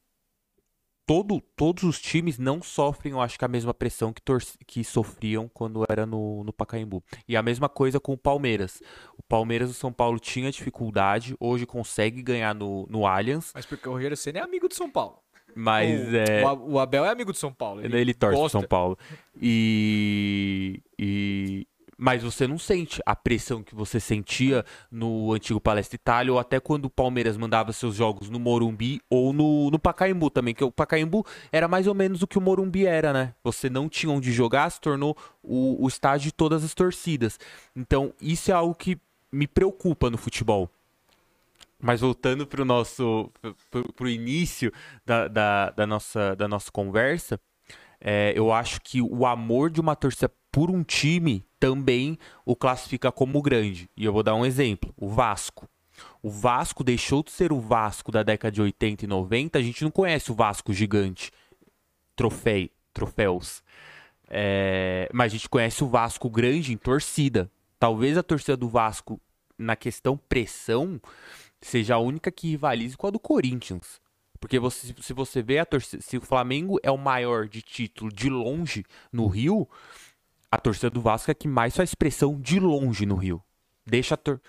todo, todos os times não sofrem, eu acho que a mesma pressão que, que sofriam quando era no, no Pacaembu. E a mesma coisa com o Palmeiras. O Palmeiras do São Paulo tinha dificuldade, hoje consegue ganhar no, no Allianz. Mas porque o Rogério Senna é amigo do São Paulo. Mas o, é. o o Abel é amigo do São Paulo. Ele, ele torce gosta. São Paulo. E, e. Mas você não sente a pressão que você sentia no antigo Palestra Itália, ou até quando o Palmeiras mandava seus jogos no Morumbi ou no, no Pacaembu também, que o Pacaembu era mais ou menos o que o Morumbi era, né? Você não tinha onde jogar, se tornou o, o estádio de todas as torcidas. Então, isso é algo que me preocupa no futebol. Mas voltando para o nosso pro, pro início da, da, da nossa, da nossa conversa, é, eu acho que o amor de uma torcida por um time também o classifica como grande. E eu vou dar um exemplo: o Vasco. O Vasco deixou de ser o Vasco da década de 80 e 90. A gente não conhece o Vasco gigante, troféu, troféus. É, mas a gente conhece o Vasco grande em torcida. Talvez a torcida do Vasco, na questão pressão, seja a única que rivalize com a do Corinthians. Porque você, se você vê a torcida, se o Flamengo é o maior de título de longe no Rio, a torcida do Vasco é a que mais faz pressão de longe no Rio. Deixa a tor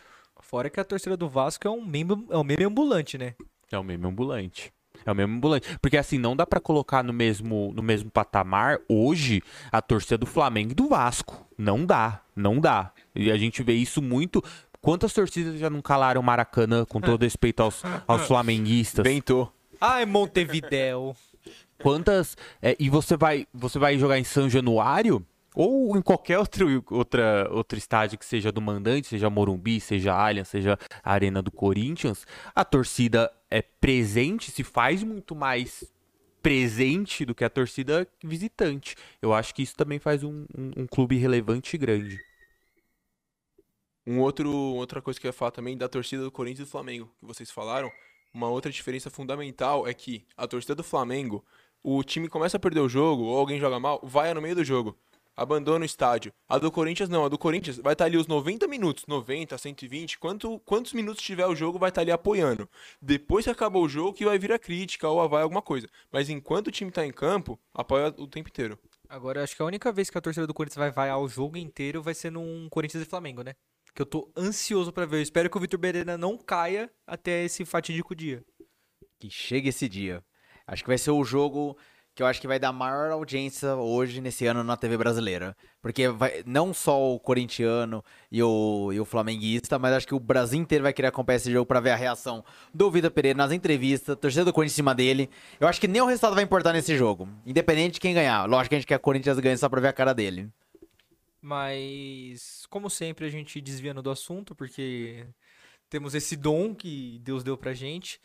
Fora que a torcida do Vasco é um meme, é um meme ambulante, né? É o mesmo ambulante. É o mesmo ambulante. Porque assim, não dá pra colocar no mesmo, no mesmo patamar hoje a torcida do Flamengo e do Vasco. Não dá. Não dá. E a gente vê isso muito. Quantas torcidas já não calaram o Maracanã, com todo respeito aos, aos flamenguistas? Ventou. Ai, Montevidéu. Quantas. é, e você vai, você vai jogar em São Januário? Ou em qualquer outro, outra, outro estádio que seja do mandante, seja Morumbi, seja Allianz, seja a Arena do Corinthians, a torcida é presente, se faz muito mais presente do que a torcida visitante. Eu acho que isso também faz um, um, um clube relevante e grande. Um outro, outra coisa que eu ia falar também da torcida do Corinthians e do Flamengo, que vocês falaram. Uma outra diferença fundamental é que a torcida do Flamengo, o time começa a perder o jogo, ou alguém joga mal, vai no meio do jogo. Abandona o estádio. A do Corinthians não, a do Corinthians vai estar ali os 90 minutos, 90, 120, quanto, quantos minutos tiver o jogo vai estar ali apoiando. Depois que acabou o jogo que vai vir a crítica ou vai alguma coisa. Mas enquanto o time tá em campo, apoia o tempo inteiro. Agora, acho que a única vez que a torcida do Corinthians vai vaiar o jogo inteiro vai ser num Corinthians e Flamengo, né? Que eu tô ansioso pra ver. Eu espero que o Vitor Pereira não caia até esse fatídico dia. Que chegue esse dia. Acho que vai ser o jogo que eu acho que vai dar maior audiência hoje, nesse ano, na TV brasileira. Porque vai, não só o corintiano e o, e o flamenguista, mas acho que o Brasil inteiro vai querer acompanhar esse jogo pra ver a reação do Vitor Pereira nas entrevistas, torcida do Corinthians em cima dele. Eu acho que nem o resultado vai importar nesse jogo, independente de quem ganhar. Lógico que a gente quer que o Corinthians ganhe só pra ver a cara dele. Mas, como sempre, a gente desviando do assunto, porque temos esse dom que Deus deu pra gente.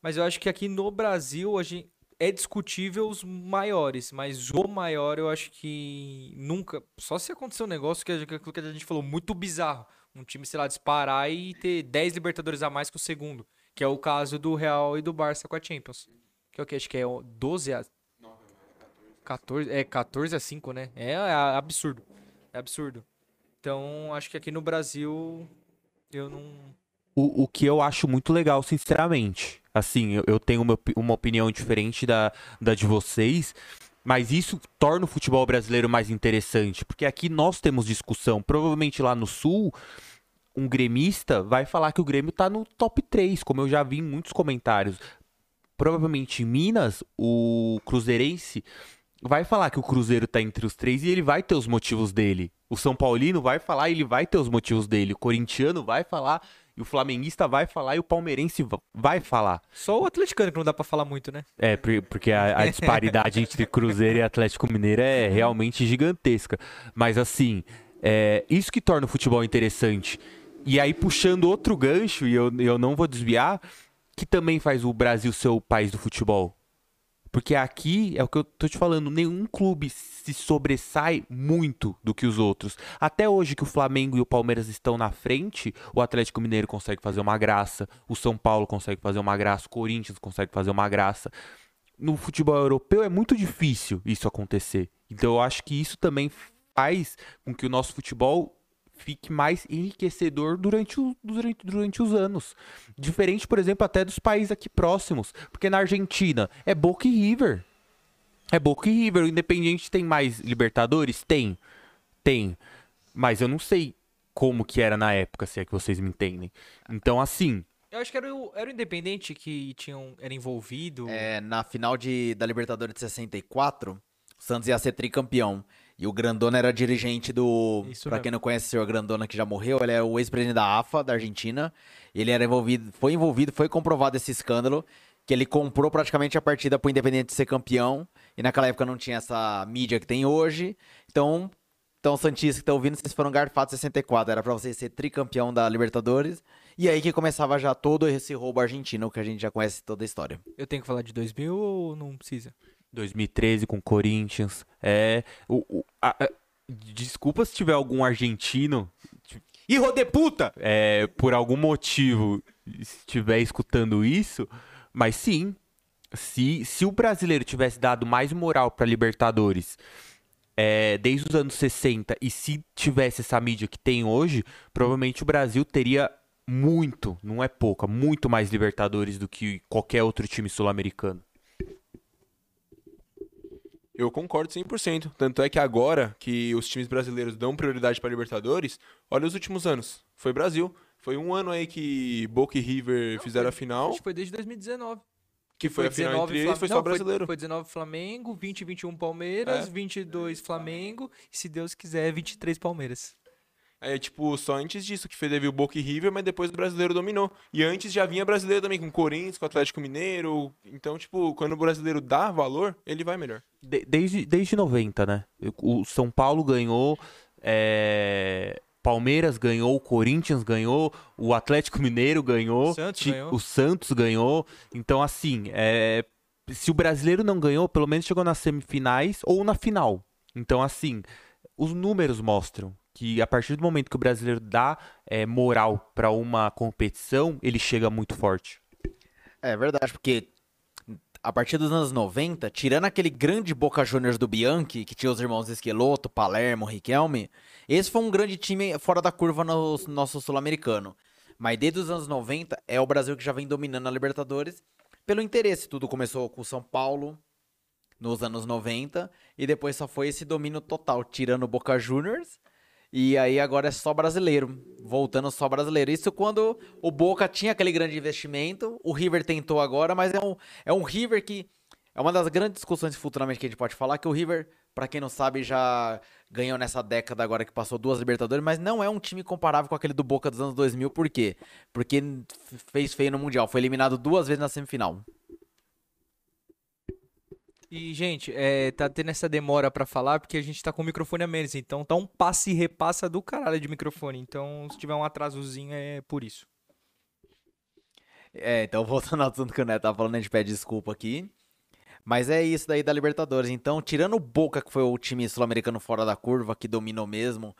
Mas eu acho que aqui no Brasil a gente, é discutível os maiores, mas o maior eu acho que nunca. Só se acontecer um negócio que, a- gente falou, muito bizarro. Um time, sei lá, disparar e ter 10 Libertadores a mais que o segundo. Que é o caso do Real e do Barça com a Champions. Que é o que? Acho que é o 12 a. 14, é 14 a 5, né? É, é absurdo. É absurdo. Então, acho que aqui no Brasil eu não. O, o que eu acho muito legal, sinceramente. Assim, eu, eu tenho uma, uma opinião diferente da, da de vocês, mas isso torna o futebol brasileiro mais interessante, porque aqui nós temos discussão. Provavelmente lá no Sul, um gremista vai falar que o Grêmio tá no top 3, como eu já vi em muitos comentários. Provavelmente em Minas, o Cruzeirense vai falar que o Cruzeiro tá entre os três e ele vai ter os motivos dele. O São Paulino vai falar e ele vai ter os motivos dele. O corintiano vai falar e o flamenguista vai falar e o palmeirense va- vai falar. Só o atleticano que não dá pra falar muito, né? É, por- porque a, a disparidade entre Cruzeiro e Atlético Mineiro é realmente gigantesca. Mas assim, é isso que torna o futebol interessante. E aí, puxando outro gancho, e eu, eu não vou desviar, que também faz o Brasil ser o país do futebol. Porque aqui, é o que eu tô te falando, nenhum clube se sobressai muito do que os outros. Até hoje que o Flamengo e o Palmeiras estão na frente, o Atlético Mineiro consegue fazer uma graça, o São Paulo consegue fazer uma graça, o Corinthians consegue fazer uma graça. No futebol europeu é muito difícil isso acontecer. Então eu acho que isso também faz com que o nosso futebol fique mais enriquecedor durante, o- durante, durante os anos. Diferente, por exemplo, até dos países aqui próximos. Porque na Argentina é Boca e River. É Boca e River. O Independiente tem mais Libertadores? Tem. Tem. Mas eu não sei como que era na época, se é que vocês me entendem. Então, assim, Eu acho que era o, era o Independente que tinham, era envolvido. É, na final de, da Libertadores de 64, o Santos ia ser tricampeão. E o Grandona era dirigente do. Isso pra mesmo. quem não conhece o senhor Grandona que já morreu, ele é o ex-presidente da AFA, da Argentina. Ele era envolvido, foi envolvido, foi comprovado esse escândalo, que ele comprou praticamente a partida pro Independente ser campeão. E naquela época não tinha essa mídia que tem hoje. Então, então Santistas que estão ouvindo, vocês foram garfados em 64. Era pra você ser tricampeão da Libertadores. E aí que começava já todo esse roubo argentino, que a gente já conhece toda a história. Eu tenho que falar de 2000 ou não precisa? 2013 com o Corinthians. É. O, o- a- a- desculpa se tiver algum argentino Hijo de puta! é, por algum motivo estiver escutando isso, mas sim, se, se o brasileiro tivesse dado mais moral para Libertadores é, desde os anos 60 e se tivesse essa mídia que tem hoje, provavelmente o Brasil teria muito, não é pouca, muito mais Libertadores do que qualquer outro time sul-americano. Eu concordo 100%. Tanto é que agora que os times brasileiros dão prioridade para Libertadores, olha os últimos anos. Foi Brasil. Foi um ano aí que Boca e River fizeram a final, Acho que foi desde 2019. que foi, a final entre eles, foi Não, só brasileiro. Foi 19 Flamengo, 20 e 21 Palmeiras, É. 22 Flamengo e, se Deus quiser, 23 Palmeiras. Aí, tipo, só antes disso que teve o Boca e River, mas depois o brasileiro dominou. E antes já vinha brasileiro também, com o Corinthians, com o Atlético Mineiro. Então, tipo, quando o brasileiro dá valor, ele vai melhor. De- desde, desde 90, né? O São Paulo ganhou, é, Palmeiras ganhou, o Corinthians ganhou, o Atlético Mineiro ganhou, Santos ti- ganhou. o Santos ganhou. Então, assim, é, se o brasileiro não ganhou, pelo menos chegou nas semifinais ou na final. Então, assim, os números mostram que a partir do momento que o brasileiro dá é, moral para uma competição, ele chega muito forte. É verdade, porque a partir dos anos 90, tirando aquele grande Boca Juniors do Bianchi, que tinha os irmãos Esqueloto, Palermo, Riquelme, esse foi um grande time fora da curva no nosso sul-americano. Mas desde os anos 90, é o Brasil que já vem dominando a Libertadores pelo interesse. Tudo começou com o São Paulo nos anos 90 e depois só foi esse domínio total, tirando o Boca Juniors. E aí agora é só brasileiro, voltando só brasileiro. Isso quando o Boca tinha aquele grande investimento, o River tentou agora, mas é um, é um River que é uma das grandes discussões futuramente que a gente pode falar, que o River, pra quem não sabe, já ganhou nessa década agora que passou duas Libertadores, mas não é um time comparável com aquele do Boca dos anos 2000, por quê? Porque fez feio no Mundial, foi eliminado duas vezes na semifinal. E, gente, é, tá tendo essa demora pra falar porque a gente tá com o microfone a menos. Então tá um passe e repassa do caralho de microfone. Então, se tiver um atrasozinho, é por isso. É, então voltando ao assunto que o Neto tava falando, a gente pede desculpa aqui. Mas é isso daí da Libertadores. Então, tirando o Boca, que foi o time sul-americano fora da curva, que dominou mesmo,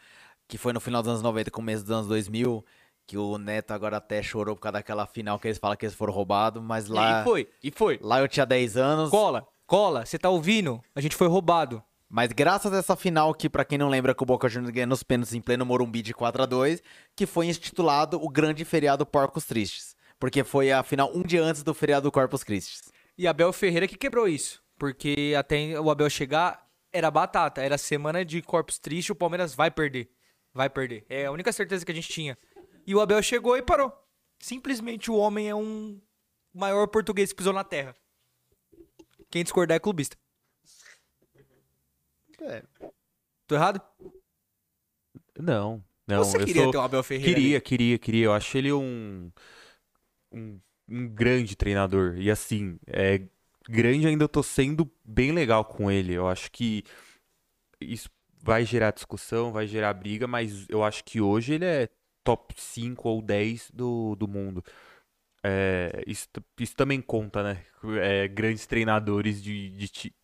que foi no final dos anos 90 e começo dos anos 2000, que o Neto agora até chorou por causa daquela final que eles falam que eles foram roubados, mas lá, E foi, e foi. lá eu tinha 10 anos. Cola, cola, você tá ouvindo? A gente foi roubado. Mas graças a essa final que, pra quem não lembra, que o Boca Juniors ganhou nos pênaltis em pleno Morumbi de 4 a 2 que foi intitulado o grande feriado Porcos Tristes. Porque foi a final um dia antes do feriado Corpus Christi. E Abel Ferreira que quebrou isso. Porque até o Abel chegar, era batata. Era semana de Corpus Triste, o Palmeiras vai perder. Vai perder. É a única certeza que a gente tinha. E o Abel chegou e parou. Simplesmente o homem é um maior português que pisou na terra. Quem discordar é clubista. É. Tô errado? Não, não. Você queria sou... ter o Abel Ferreira? Queria, ali? queria, queria. Eu acho ele um, um, um grande treinador. E assim, é, grande ainda eu tô sendo bem legal com ele. Eu acho que isso vai gerar discussão, vai gerar briga, mas eu acho que hoje ele é top 5 ou 10 do, do mundo. É, isso, isso também conta, né? É, grandes treinadores de, de ti-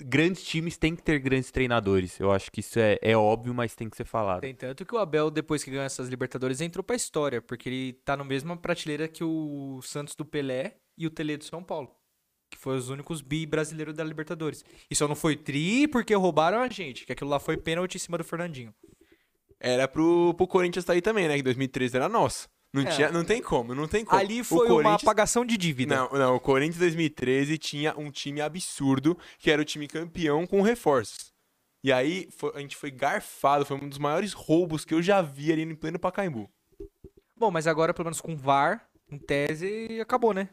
Grandes times têm que ter grandes treinadores. Eu acho que isso é, é óbvio, mas tem que ser falado. Tem tanto que o Abel, depois que ganhou essas Libertadores, entrou pra história, porque ele tá na mesma prateleira que o Santos do Pelé e o Tele do São Paulo. Que foram os únicos bi brasileiros da Libertadores. E só não foi tri porque roubaram a gente, que aquilo lá foi pênalti em cima do Fernandinho. Era pro, pro Corinthians estar aí também, né? Que 2013 era nosso. Não, É. tinha, não tem como, não tem como. Ali O foi uma apagação de dívida. Não, não, o Corinthians 2013 tinha um time absurdo, que era o time campeão com reforços. E aí foi- a gente foi garfado, foi um dos maiores roubos que eu já vi ali em pleno Pacaembu. Bom, mas agora, pelo menos com VAR, Em tese, acabou, né?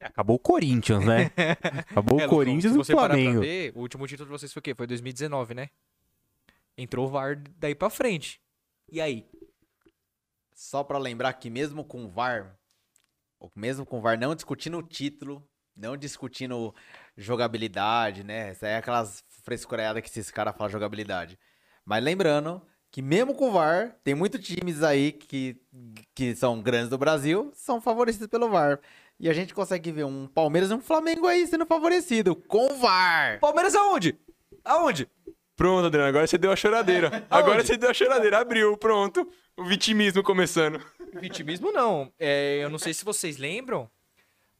Acabou o Corinthians, né? Acabou É, o Corinthians e o você parar pra Flamengo. ver, o último título de vocês foi o quê? Foi 2019, né? Entrou o VAR daí pra frente. E aí? Só pra lembrar que mesmo com o VAR, mesmo com o VAR não discutindo o título, não discutindo jogabilidade, né? Isso aí é aquelas frescureadas que esses caras falam jogabilidade. Mas lembrando que mesmo com o VAR, tem muitos times aí que, que são grandes do Brasil, são favorecidos pelo VAR. E a gente consegue ver um Palmeiras e um Flamengo aí sendo favorecido com o VAR. Palmeiras aonde? Aonde? Pronto, Adriano, agora você deu a choradeira. Agora você deu a choradeira, abriu, pronto. O vitimismo começando. Vitimismo não. É, eu não sei se vocês lembram,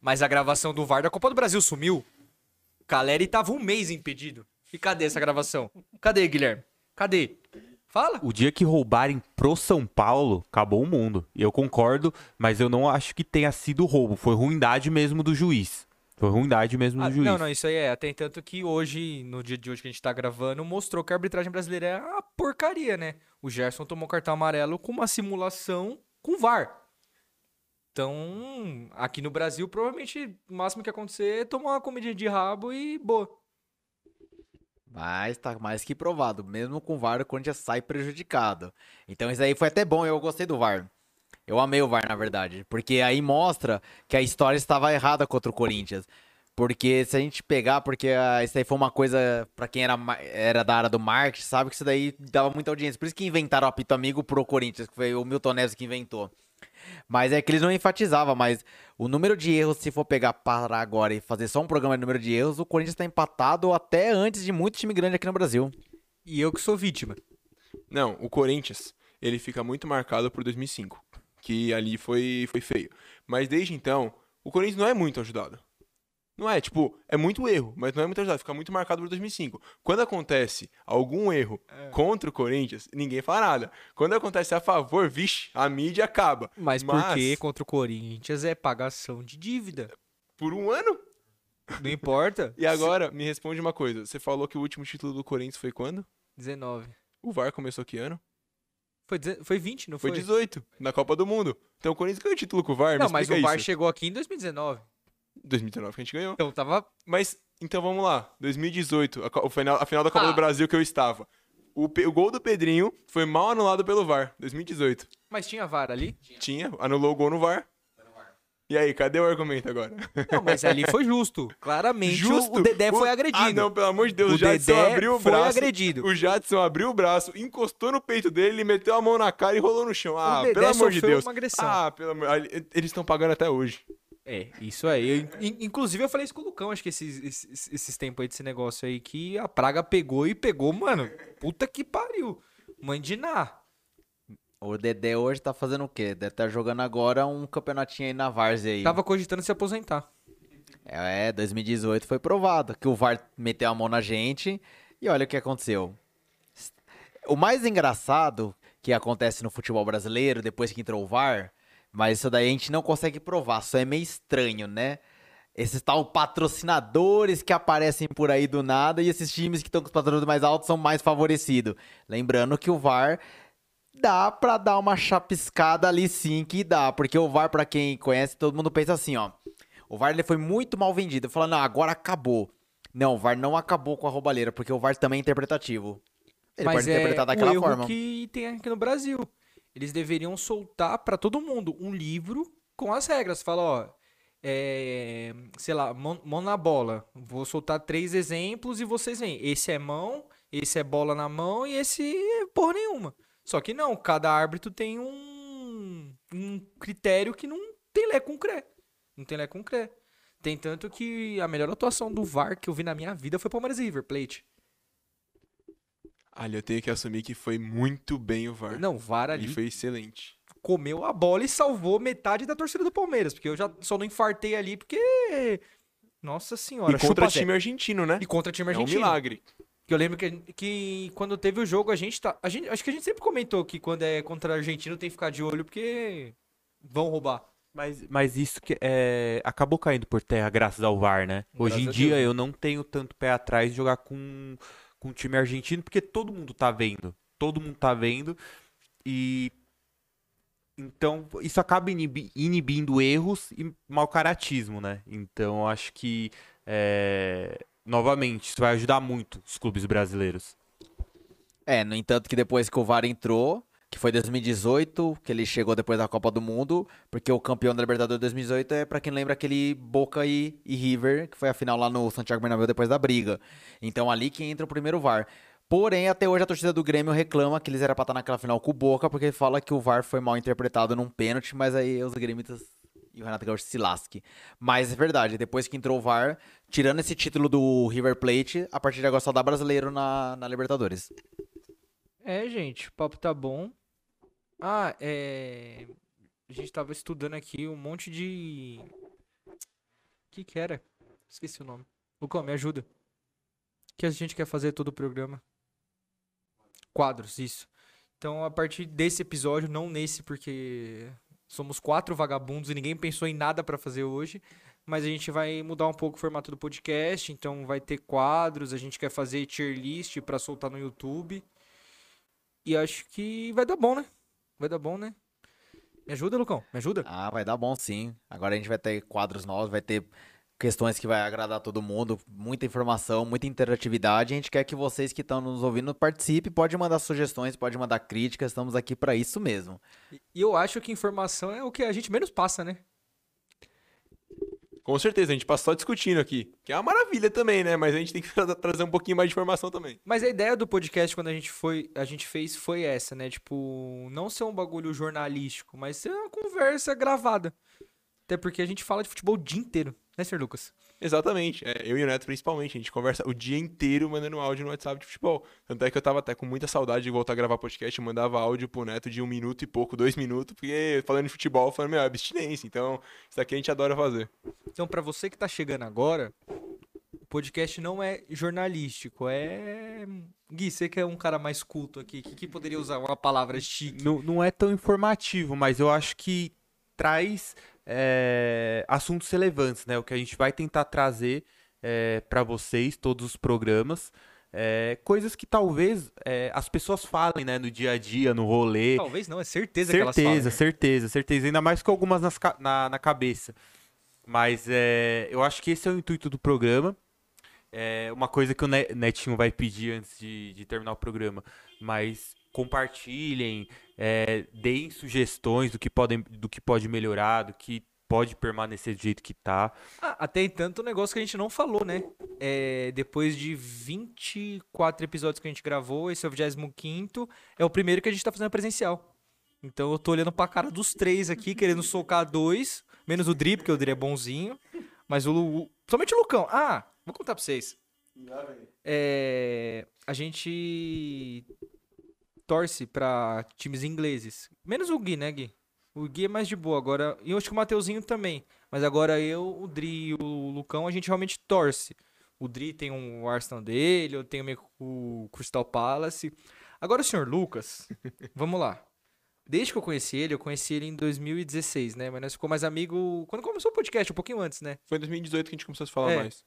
mas a gravação do VAR da Copa do Brasil sumiu. Caleri tava um mês impedido. E cadê essa gravação? Cadê, Guilherme? Cadê? Fala. O dia que roubarem pro São Paulo, acabou o mundo. Eu concordo, mas eu não acho que tenha sido roubo. Foi ruindade mesmo do juiz. Foi ruindade mesmo do Ah, juiz. não, não, isso aí é. Tem tanto que hoje, no dia de hoje que a gente tá gravando, mostrou que a arbitragem brasileira é uma porcaria, né? O Gerson tomou cartão amarelo com uma simulação com VAR. Então, aqui no Brasil, provavelmente o máximo que acontecer é tomar uma comidinha de rabo e boa. Mas tá mais que provado, mesmo com o VAR, o Corinthians sai prejudicado. Então isso aí foi até bom, eu gostei do VAR. Eu amei o VAR, na verdade, porque aí mostra que a história estava errada contra o Corinthians. Porque se a gente pegar, porque ah, isso aí foi uma coisa, pra quem era, ma- era da área do marketing, sabe que isso daí dava muita audiência. Por isso que inventaram o apito amigo pro Corinthians, que foi o Milton Neves que inventou. Mas é que eles não enfatizavam, mas o número de erros, se for pegar para agora e fazer só um programa de número de erros, o Corinthians tá empatado até antes de muito time grande aqui no Brasil. E eu que sou vítima. Não, o Corinthians, ele fica muito marcado por 2005, que ali foi, foi feio. Mas desde então, o Corinthians não é muito ajudado. Não é, tipo, é muito erro, mas não é muito ajudado, fica muito marcado por 2005. Quando acontece algum erro contra o Corinthians, ninguém fala nada. Quando acontece a favor, vixe, a mídia acaba. Mas, porque contra o Corinthians é pagação de dívida. Por um ano? Não importa. E agora, me responde uma coisa. Você falou que o último título do Corinthians foi quando? 19. O VAR começou que ano? Foi, foi 20, não Foi foi? 18, na Copa do Mundo. Então o Corinthians ganhou o título com o VAR, Não, mas o VAR isso. chegou aqui em 2019. 2019 que a gente ganhou. Então tava. Mas, então vamos lá. 2018, a, final, a final da Copa Ah. do Brasil que eu estava. O, o gol do Pedrinho foi mal anulado pelo VAR, 2018. Mas tinha VAR ali? Tinha, anulou o gol no VAR. E aí, cadê o argumento agora? Não, mas ali foi justo. Claramente Justo. o Dedé O- foi agredido. Ah, não, pelo amor de Deus, o, O Jadson Dedé abriu o foi braço. agredido. O Jadson abriu o braço, encostou no peito dele, ele meteu a mão na cara e rolou no chão. Ah, pelo amor de Deus. uma agressão. Ah, pelo amor. Eles estão pagando até hoje. É, isso aí. Eu- in- inclusive, eu falei isso com o Lucão, acho que esses, esses, esses tempos aí desse negócio aí, que a praga pegou e pegou, mano. Puta que pariu. Ná. O Dedé hoje tá fazendo o quê? Deve estar jogando agora um campeonatinho aí na Várzea aí. Tava cogitando se aposentar. É, 2018 foi provado que o VAR meteu a mão na gente e olha o que aconteceu. O mais engraçado que acontece no futebol brasileiro depois que entrou o VAR, mas isso daí a gente não consegue provar, só é meio estranho, né? Esses tal patrocinadores que aparecem por aí do nada e esses times que estão com os patrocinadores mais altos são mais favorecidos. Lembrando que o VAR dá pra dar uma chapiscada ali sim que dá, porque o VAR, pra quem conhece, todo mundo pensa assim, ó. O VAR ele foi muito mal vendido. Falando, não, agora acabou. Não, o VAR não acabou com a roubalheira, porque o VAR também é interpretativo. Ele Mas pode é interpretar o daquela erro forma. que tem aqui no Brasil. Eles deveriam soltar pra todo mundo um livro com as regras. Fala, ó, é, sei lá, mão, mão na bola. Vou soltar três exemplos e vocês veem. Esse é mão, esse é bola na mão e esse é porra nenhuma. Só que não, cada árbitro tem um, um critério que não tem lé com cré. Não tem lé com cré. Tem tanto que a melhor atuação do VAR que eu vi na minha vida foi Palmeiras e River Plate. Ali eu tenho que assumir que foi muito bem o VAR. Não, VAR ali E foi excelente. comeu a bola e salvou metade da torcida do Palmeiras. Porque eu já só não infartei ali porque. Nossa senhora, e contra time argentino, né? E contra time É um argentino. milagre. Que eu lembro que, que quando teve o jogo, a gente tá. A gente, acho que a gente sempre comentou que quando é contra argentino tem que ficar de olho porque vão roubar. Mas, mas isso que é, acabou caindo por terra graças ao VAR, né? Hoje em Graças a dia né? eu não tenho tanto pé atrás de jogar com, com um time argentino, porque todo mundo tá vendo. Todo mundo tá vendo. E Então, isso acaba inibi- inibindo erros e mau caratismo, né? Então, acho que, é, novamente, isso vai ajudar muito os clubes brasileiros. É, no entanto que depois que o VAR entrou, que foi 2018, que ele chegou depois da Copa do Mundo, porque o campeão da Libertadores 2018 é, pra quem lembra, aquele Boca e, e River, que foi a final lá no Santiago Bernabéu depois da briga. Então ali que entra o primeiro VAR. Porém, até hoje a torcida do Grêmio reclama que eles eram pra estar naquela final com o Boca, porque fala que o VAR foi mal interpretado num pênalti, mas aí os grêmitas e o Renato Gaúcho se lasque. Mas é verdade, depois que entrou o VAR, tirando esse título do River Plate, a partir de agora só dá brasileiro na, na Libertadores. É, gente, o papo tá bom. Ah, é. A gente tava estudando aqui um monte de. O que que era? Esqueci o nome. Lucão, me ajuda. O que a gente quer fazer todo o programa? Quadros, isso. Então, a partir desse episódio, não nesse, porque somos quatro vagabundos e ninguém pensou em nada pra fazer hoje. Mas a gente vai mudar um pouco o formato do podcast. Então, vai ter quadros. A gente quer fazer tier list pra soltar no YouTube. E acho que vai dar bom, né? Vai dar bom, né? Me ajuda, Lucão? Me ajuda? Ah, vai dar bom sim. Agora a gente vai ter quadros novos, vai ter questões que vai agradar todo mundo, muita informação, muita interatividade. A gente quer que vocês que estão nos ouvindo participem, pode mandar sugestões, pode mandar críticas, estamos aqui para isso mesmo. E eu acho que informação é o que a gente menos passa, né? Com certeza, a gente passa só discutindo aqui. Que é uma maravilha também, né? Mas a gente tem que tra- trazer um pouquinho mais de informação também. Mas a ideia do podcast quando a gente foi, a gente fez foi essa, né? Tipo, não ser um bagulho jornalístico, mas ser uma conversa gravada. Até porque a gente fala de futebol o dia inteiro, né, Sr. Lucas? Exatamente. É, eu e o Neto, principalmente, a gente conversa o dia inteiro mandando áudio no WhatsApp de futebol. Tanto é que eu tava até com muita saudade de voltar a gravar podcast. Eu mandava áudio pro Neto de um minuto e pouco, dois minutos, porque falando de futebol, falando, meu, é abstinência. Então, isso daqui a gente adora fazer. Então, pra você que tá chegando agora, o podcast não é jornalístico, é. Gui, você que é um cara mais culto aqui, que, que poderia usar uma palavra chique? Não, não é tão informativo, mas eu acho que traz é, assuntos relevantes, né? O que a gente vai tentar trazer é, para vocês, todos os programas. é, coisas que talvez é, as pessoas falem, né, no dia a dia, no rolê. Talvez não, é certeza, que elas Certeza, falam. certeza, certeza. Ainda mais com algumas nas na, na cabeça. Mas é, eu acho que esse é o intuito do programa. É uma coisa que o Ne- Netinho vai pedir antes de, de terminar o programa. Mas compartilhem, é, deem sugestões do que, podem, do que pode melhorar, do que pode permanecer do jeito que tá. Ah, até tanto um negócio que a gente não falou, né? É, depois de 24 episódios que a gente gravou, esse é o 25 é o primeiro que a gente tá fazendo presencial. Então eu tô olhando pra cara dos três aqui, querendo socar dois, menos o Dri, porque o Dri é bonzinho. Mas o, Lu- somente o Lucão. Ah, vou contar pra vocês. É, a gente torce pra times ingleses. Menos o Gui, né, Gui? O Gui é mais de boa agora. E eu acho que o Mateuzinho também. Mas agora eu, o Dri e o Lucão, a gente realmente torce. O Dri tem um Arsenal dele, eu tenho meio o Crystal Palace. Agora o senhor Lucas, vamos lá. Desde que eu conheci ele, eu conheci ele em 2016, né? Mas nós ficou mais amigo quando começou o podcast, um pouquinho antes, né? Foi em 2018 que a gente começou a se falar É. mais.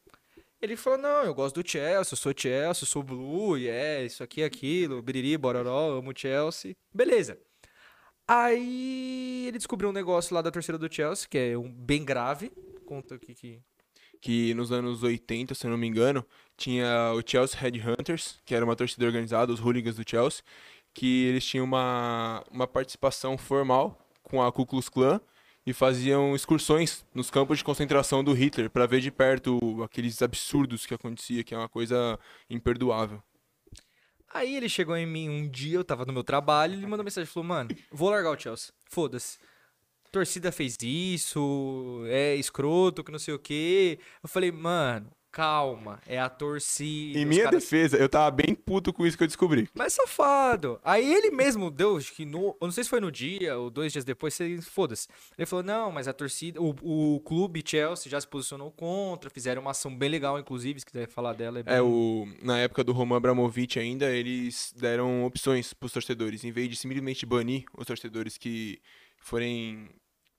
Ele falou, não, eu gosto do Chelsea, eu sou Chelsea, eu sou Blue, e é isso aqui, aquilo, biriri, bororó, amo Chelsea. Beleza. Aí ele descobriu um negócio lá da torcida do Chelsea, que é um bem grave. Conta aqui que... que nos anos 80, se eu não me engano, tinha o Chelsea Headhunters, que era uma torcida organizada, os hooligans do Chelsea, que eles tinham uma, uma participação formal com a Ku Klux Klan e faziam excursões nos campos de concentração do Hitler para ver de perto aqueles absurdos que acontecia, que é uma coisa imperdoável. Aí ele chegou em mim um dia, eu tava no meu trabalho, ele mandou mensagem, falou, mano, vou largar o Chelsea, foda-se. Torcida fez isso, é escroto, que não sei o quê. Eu falei, mano, calma, é a torcida. Em minha caras defesa, eu tava bem puto com isso que eu descobri. Mas safado. Aí ele mesmo deu, acho que no. Eu não sei se foi no dia ou dois dias depois, você- foda-se. Ele falou: não, mas a torcida. O, o clube Chelsea já se posicionou contra, fizeram uma ação bem legal, inclusive, se quiser falar dela. É, bem... É, o, na época do Roman Abramovich ainda, eles deram opções pros torcedores. Em vez de simplesmente banir os torcedores que forem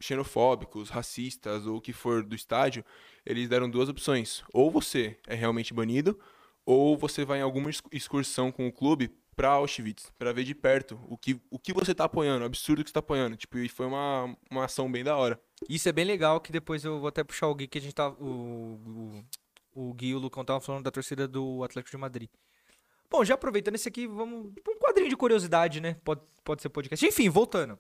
xenofóbicos, racistas ou o que for do estádio, eles deram duas opções. Ou você é realmente banido, ou você vai em alguma ex- excursão com o clube pra Auschwitz, pra ver de perto o que, o que você tá apoiando, o absurdo que você tá apoiando. Tipo, e foi uma, uma ação bem da hora. Isso é bem legal, que depois eu vou até puxar o Gui, que a gente tá. O, o, o Gui e o Lucão estavam falando da torcida do Atlético de Madrid. Bom, já aproveitando esse aqui, vamos. Um quadrinho de curiosidade, né? Pode, pode ser podcast. Enfim, voltando.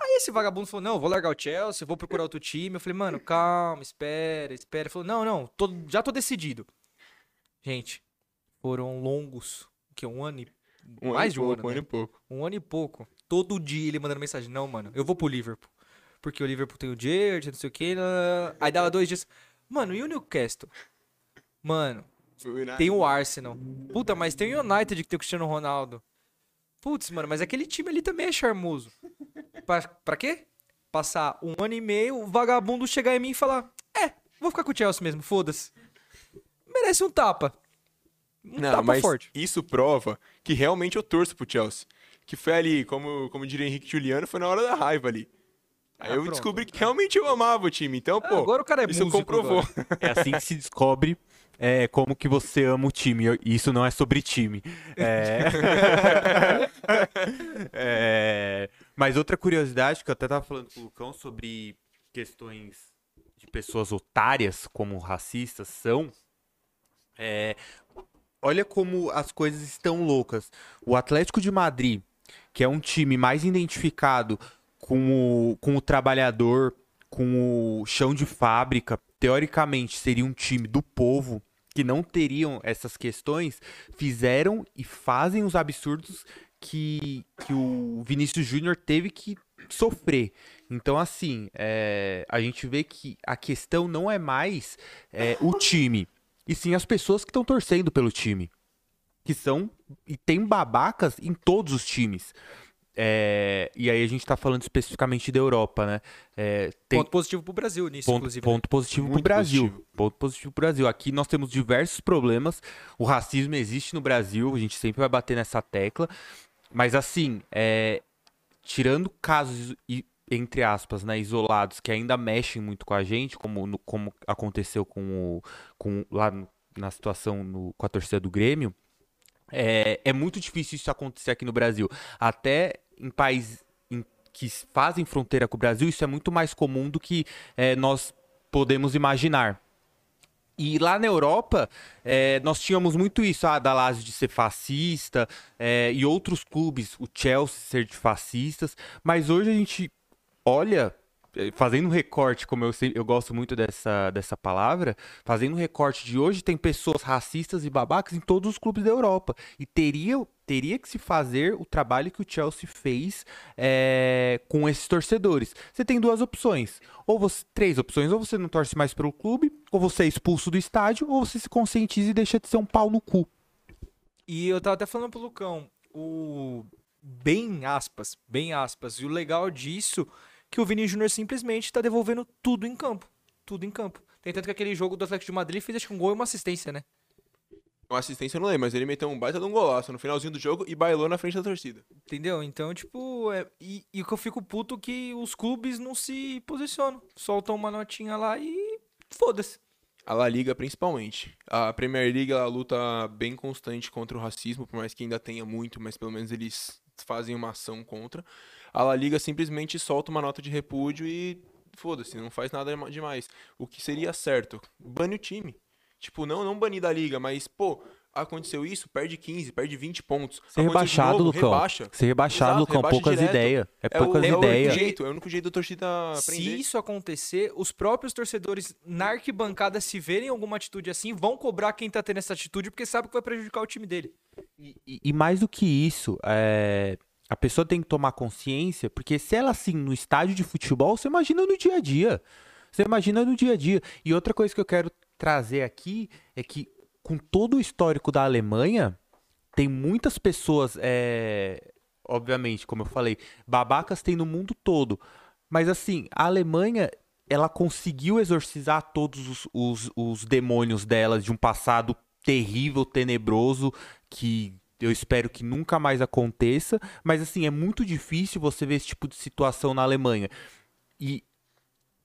Aí esse vagabundo falou: não, vou largar o Chelsea, vou procurar outro time. Eu falei, mano, calma, espera, espera. Ele falou, não, não, tô- já tô decidido. Gente, foram longos. Que um ano e. Um mais de um e ano. pouco, um né? ano e pouco. Um ano e pouco. Todo dia ele mandando mensagem. Não, mano, eu vou pro Liverpool. Porque o Liverpool tem o Jared, não sei o que. Aí dava dois dias. Mano, e o Newcastle? Mano, tem o Arsenal. Puta, mas tem o United que tem o Cristiano Ronaldo. Putz, mano, mas aquele time ali também é charmoso. Pra, pra quê? Passar um ano e meio, o vagabundo chegar em mim e falar: É, vou ficar com o Chelsea mesmo, foda-se. Merece um tapa. Um Não, tapa mas forte. isso prova que realmente eu torço pro Chelsea. Que foi ali, como, como diria Henrique Juliano, foi na hora da raiva ali. Aí Ah, eu pronto. descobri que realmente eu amava o time. Então, Ah, pô, agora o cara é isso comprovou. agora. É assim que se descobre é, como que você ama o time. E Isso não é sobre time. É... É, Mas outra curiosidade, que eu até tava falando com o Lucão sobre questões de pessoas otárias, como racistas são. é, Olha como as coisas estão loucas. O Atlético de Madrid, que é um time mais identificado com o, com o trabalhador, com o chão de fábrica, teoricamente seria um time do povo que não teriam essas questões, fizeram e fazem os absurdos que, que o Vinícius Júnior teve que sofrer. Então, assim, é, a gente vê que a questão não é mais é, o time, e sim as pessoas que estão torcendo pelo time. Que são. E tem babacas em todos os times. É, e aí a gente tá falando especificamente da Europa, né? É, tem Ponto positivo pro Brasil nisso, ponto, inclusive. né? ponto positivo pro Muito Brasil. positivo. Ponto positivo pro Brasil. Aqui nós temos diversos problemas. O racismo existe no Brasil, a gente sempre vai bater nessa tecla. Mas assim, é, tirando casos entre aspas, né, isolados que ainda mexem muito com a gente, como, no- como aconteceu com o, com lá no- na situação no- com a torcida do Grêmio, é, é muito difícil isso acontecer aqui no Brasil. Até em países que fazem fronteira com o Brasil, isso é muito mais comum do que é, nós podemos imaginar. E lá na Europa, é, nós tínhamos muito isso, ah, da Lazio de ser fascista, é, e outros clubes, o Chelsea ser de fascistas, mas hoje a gente olha, fazendo um recorte, como eu, eu gosto muito dessa, dessa palavra, fazendo um recorte de hoje, tem pessoas racistas e babacas em todos os clubes da Europa. E teria, teria que se fazer o trabalho que o Chelsea fez eh, com esses torcedores. Você tem duas opções, ou você, três opções, ou você não torce mais pelo clube, ou você é expulso do estádio, ou você se conscientiza e deixa de ser um pau no cu. E eu tava até falando pro Lucão, o bem aspas, bem aspas, e o legal disso que o Vini Júnior simplesmente tá devolvendo tudo em campo, tudo em campo. Tem tanto que aquele jogo do Atlético de Madrid fez acho que um gol e uma assistência, né? Uma assistência eu não lembro, mas ele meteu um baita de um golaço no finalzinho do jogo e bailou na frente da torcida. Entendeu? Então, tipo, é... e, e o que eu fico puto é que os clubes não se posicionam, soltam uma notinha lá e foda-se. A La Liga, principalmente. A Premier League, ela luta bem constante contra o racismo, por mais que ainda tenha muito, mas pelo menos eles fazem uma ação contra. A La Liga simplesmente solta uma nota de repúdio e foda-se, não faz nada demais. O que seria certo? Bane o time. Tipo, não, não banir da liga, mas, pô, aconteceu isso, perde 15, perde 20 pontos. Ser rebaixado, novo, Lucão. Rebaixa. Ser rebaixado, Exato, Lucão. Poucas direto. ideias. É É poucas é o único ideias. jeito, é o único jeito da torcida Se aprender. isso acontecer, os próprios torcedores na arquibancada, se verem alguma atitude assim, vão cobrar quem tá tendo essa atitude, porque sabe que vai prejudicar o time dele. E, e- e mais do que isso, é, a pessoa tem que tomar consciência, porque se ela assim no estádio de futebol, você imagina no dia a dia. Você imagina no dia a dia. E outra coisa que eu quero trazer aqui é que com todo o histórico da Alemanha, tem muitas pessoas, é, obviamente, como eu falei, babacas tem no mundo todo. Mas assim, a Alemanha, ela conseguiu exorcizar todos os, os, os demônios dela de um passado terrível, tenebroso, que eu espero que nunca mais aconteça. Mas assim, é muito difícil você ver esse tipo de situação na Alemanha. E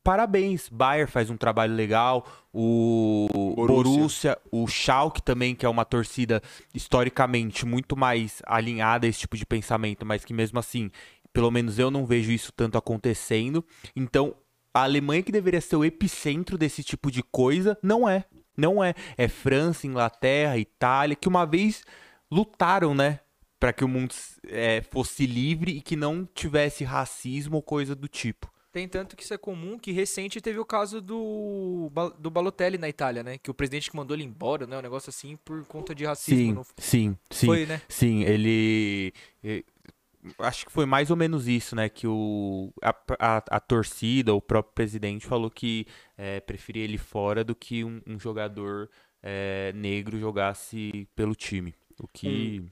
parabéns. Bayern faz um trabalho legal, o Borussia. Borussia, o Schalke também, que é uma torcida historicamente muito mais alinhada a esse tipo de pensamento, mas que mesmo assim, pelo menos eu não vejo isso tanto acontecendo. Então, a Alemanha que deveria ser o epicentro desse tipo de coisa, não é. Não é. É França, Inglaterra, Itália, que uma vez lutaram, né? Para que o mundo é, fosse livre e que não tivesse racismo ou coisa do tipo. Tem tanto que isso é comum que recente teve o caso do, do Balotelli na Itália, né? Que o presidente que mandou ele embora, né? Um negócio assim por conta de racismo. Sim, no- sim, sim. Foi, né? Sim, ele. Acho que foi mais ou menos isso, né? Que o, a, a, a torcida, o próprio presidente falou que eh, preferia ele fora do que um, um jogador eh, negro jogasse pelo time. O que.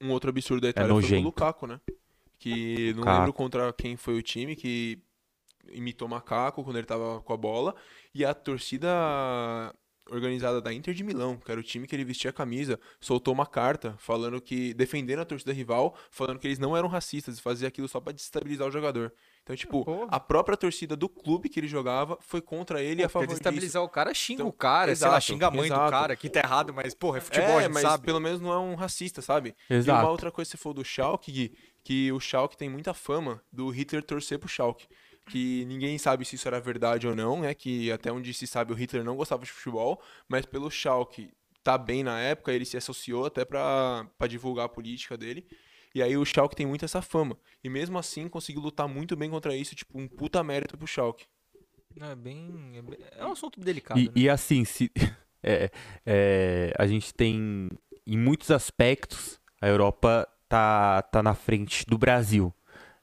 Um outro absurdo da Itália foi o. Lukaku, né? Que não Lukaku. lembro contra quem foi o time que imitou macaco quando ele tava com a bola. E a torcida organizada da Inter de Milão, que era o time que ele vestia a camisa, soltou uma carta falando que defendendo a torcida rival, falando que eles não eram racistas e fazia aquilo só pra desestabilizar o jogador. Então, tipo, Porra. a própria torcida do clube que ele jogava foi contra ele e a Pô, favor destabilizar o cara, xinga Então, o cara, sei lá, exato, xinga a mãe do exato. cara, que tá errado, mas, porra, é futebol, a é, gente mas sabe. pelo menos não é um racista, sabe? E Exato. uma outra coisa que você falou do Schalke, Gui, que o Schalke tem muita fama do Hitler torcer pro Schalke. Que ninguém sabe se isso era verdade ou não, né? Que até onde se sabe o Hitler não gostava de futebol, mas pelo Schalke tá bem na época, ele se associou até pra divulgar a política dele. E aí o Schalke tem muito essa fama. E mesmo assim conseguiu lutar muito bem contra isso, tipo, um puta mérito pro Schalke. É bem. É, bem- é um assunto delicado. E, né? e assim, se, é, é, a gente tem, em muitos aspectos, a Europa tá, tá na frente do Brasil.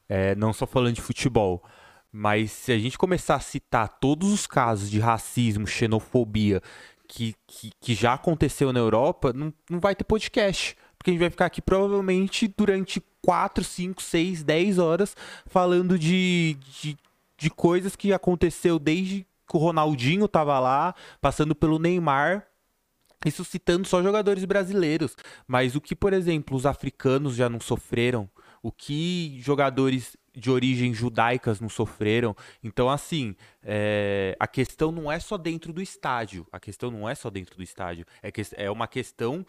É, não só falando de futebol. Mas se a gente começar a citar todos os casos de racismo, xenofobia que, que, que já aconteceu na Europa, não, não vai ter podcast. Porque a gente vai ficar aqui provavelmente durante 4, 5, 6, 10 horas falando de, de, de coisas que aconteceu desde que o Ronaldinho tava lá, passando pelo Neymar, isso citando só jogadores brasileiros. Mas o que, por exemplo, os africanos já não sofreram, o que jogadores de origem judaicas não sofreram. Então, assim, é, a questão não é só dentro do estádio. A questão não é só dentro do estádio. É, que, é uma questão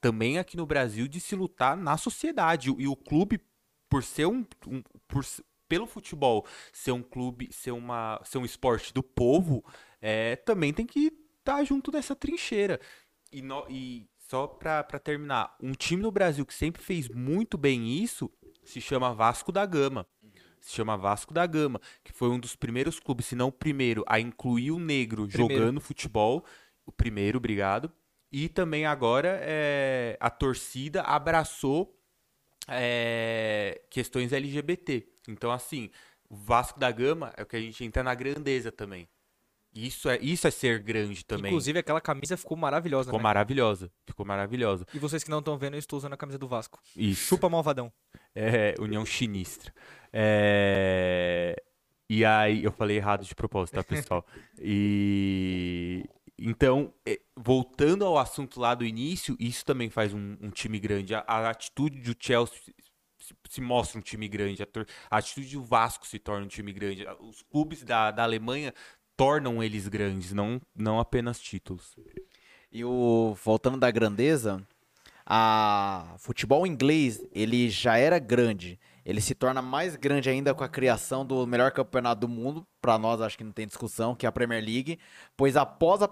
também aqui no Brasil de se lutar na sociedade. E o clube, por ser um. um- por, pelo futebol ser um clube, ser, uma, ser um esporte do povo, é, também tem que estar junto nessa trincheira. E, nó- e só pra terminar, um time no Brasil que sempre fez muito bem isso se chama Vasco da Gama. Se chama Vasco da Gama, que foi um dos primeiros clubes, se não o primeiro, a incluir o negro Primeiro. jogando futebol. O primeiro, obrigado. E também agora é, a torcida abraçou é, questões LGBT. Então, assim, o Vasco da Gama é o que a gente entra na grandeza também. Isso é, isso é ser grande também. Inclusive, aquela camisa ficou maravilhosa, Ficou né? maravilhosa. Ficou maravilhosa. E vocês que não estão vendo, eu estou usando a camisa do Vasco. Isso. Chupa malvadão. É, União Sinistra. É, E aí, eu falei errado de propósito, tá, pessoal? E. Então, é, voltando ao assunto lá do início, isso também faz um, um time grande. A, a atitude do Chelsea se, se mostra um time grande. A, a atitude do Vasco se torna um time grande. Os clubes da, da Alemanha tornam eles grandes, não, não apenas títulos. E o voltando da grandeza, a futebol inglês, ele já era grande. Ele se torna mais grande ainda com a criação do melhor campeonato do mundo, para nós acho que não tem discussão, que é a Premier League, pois após a,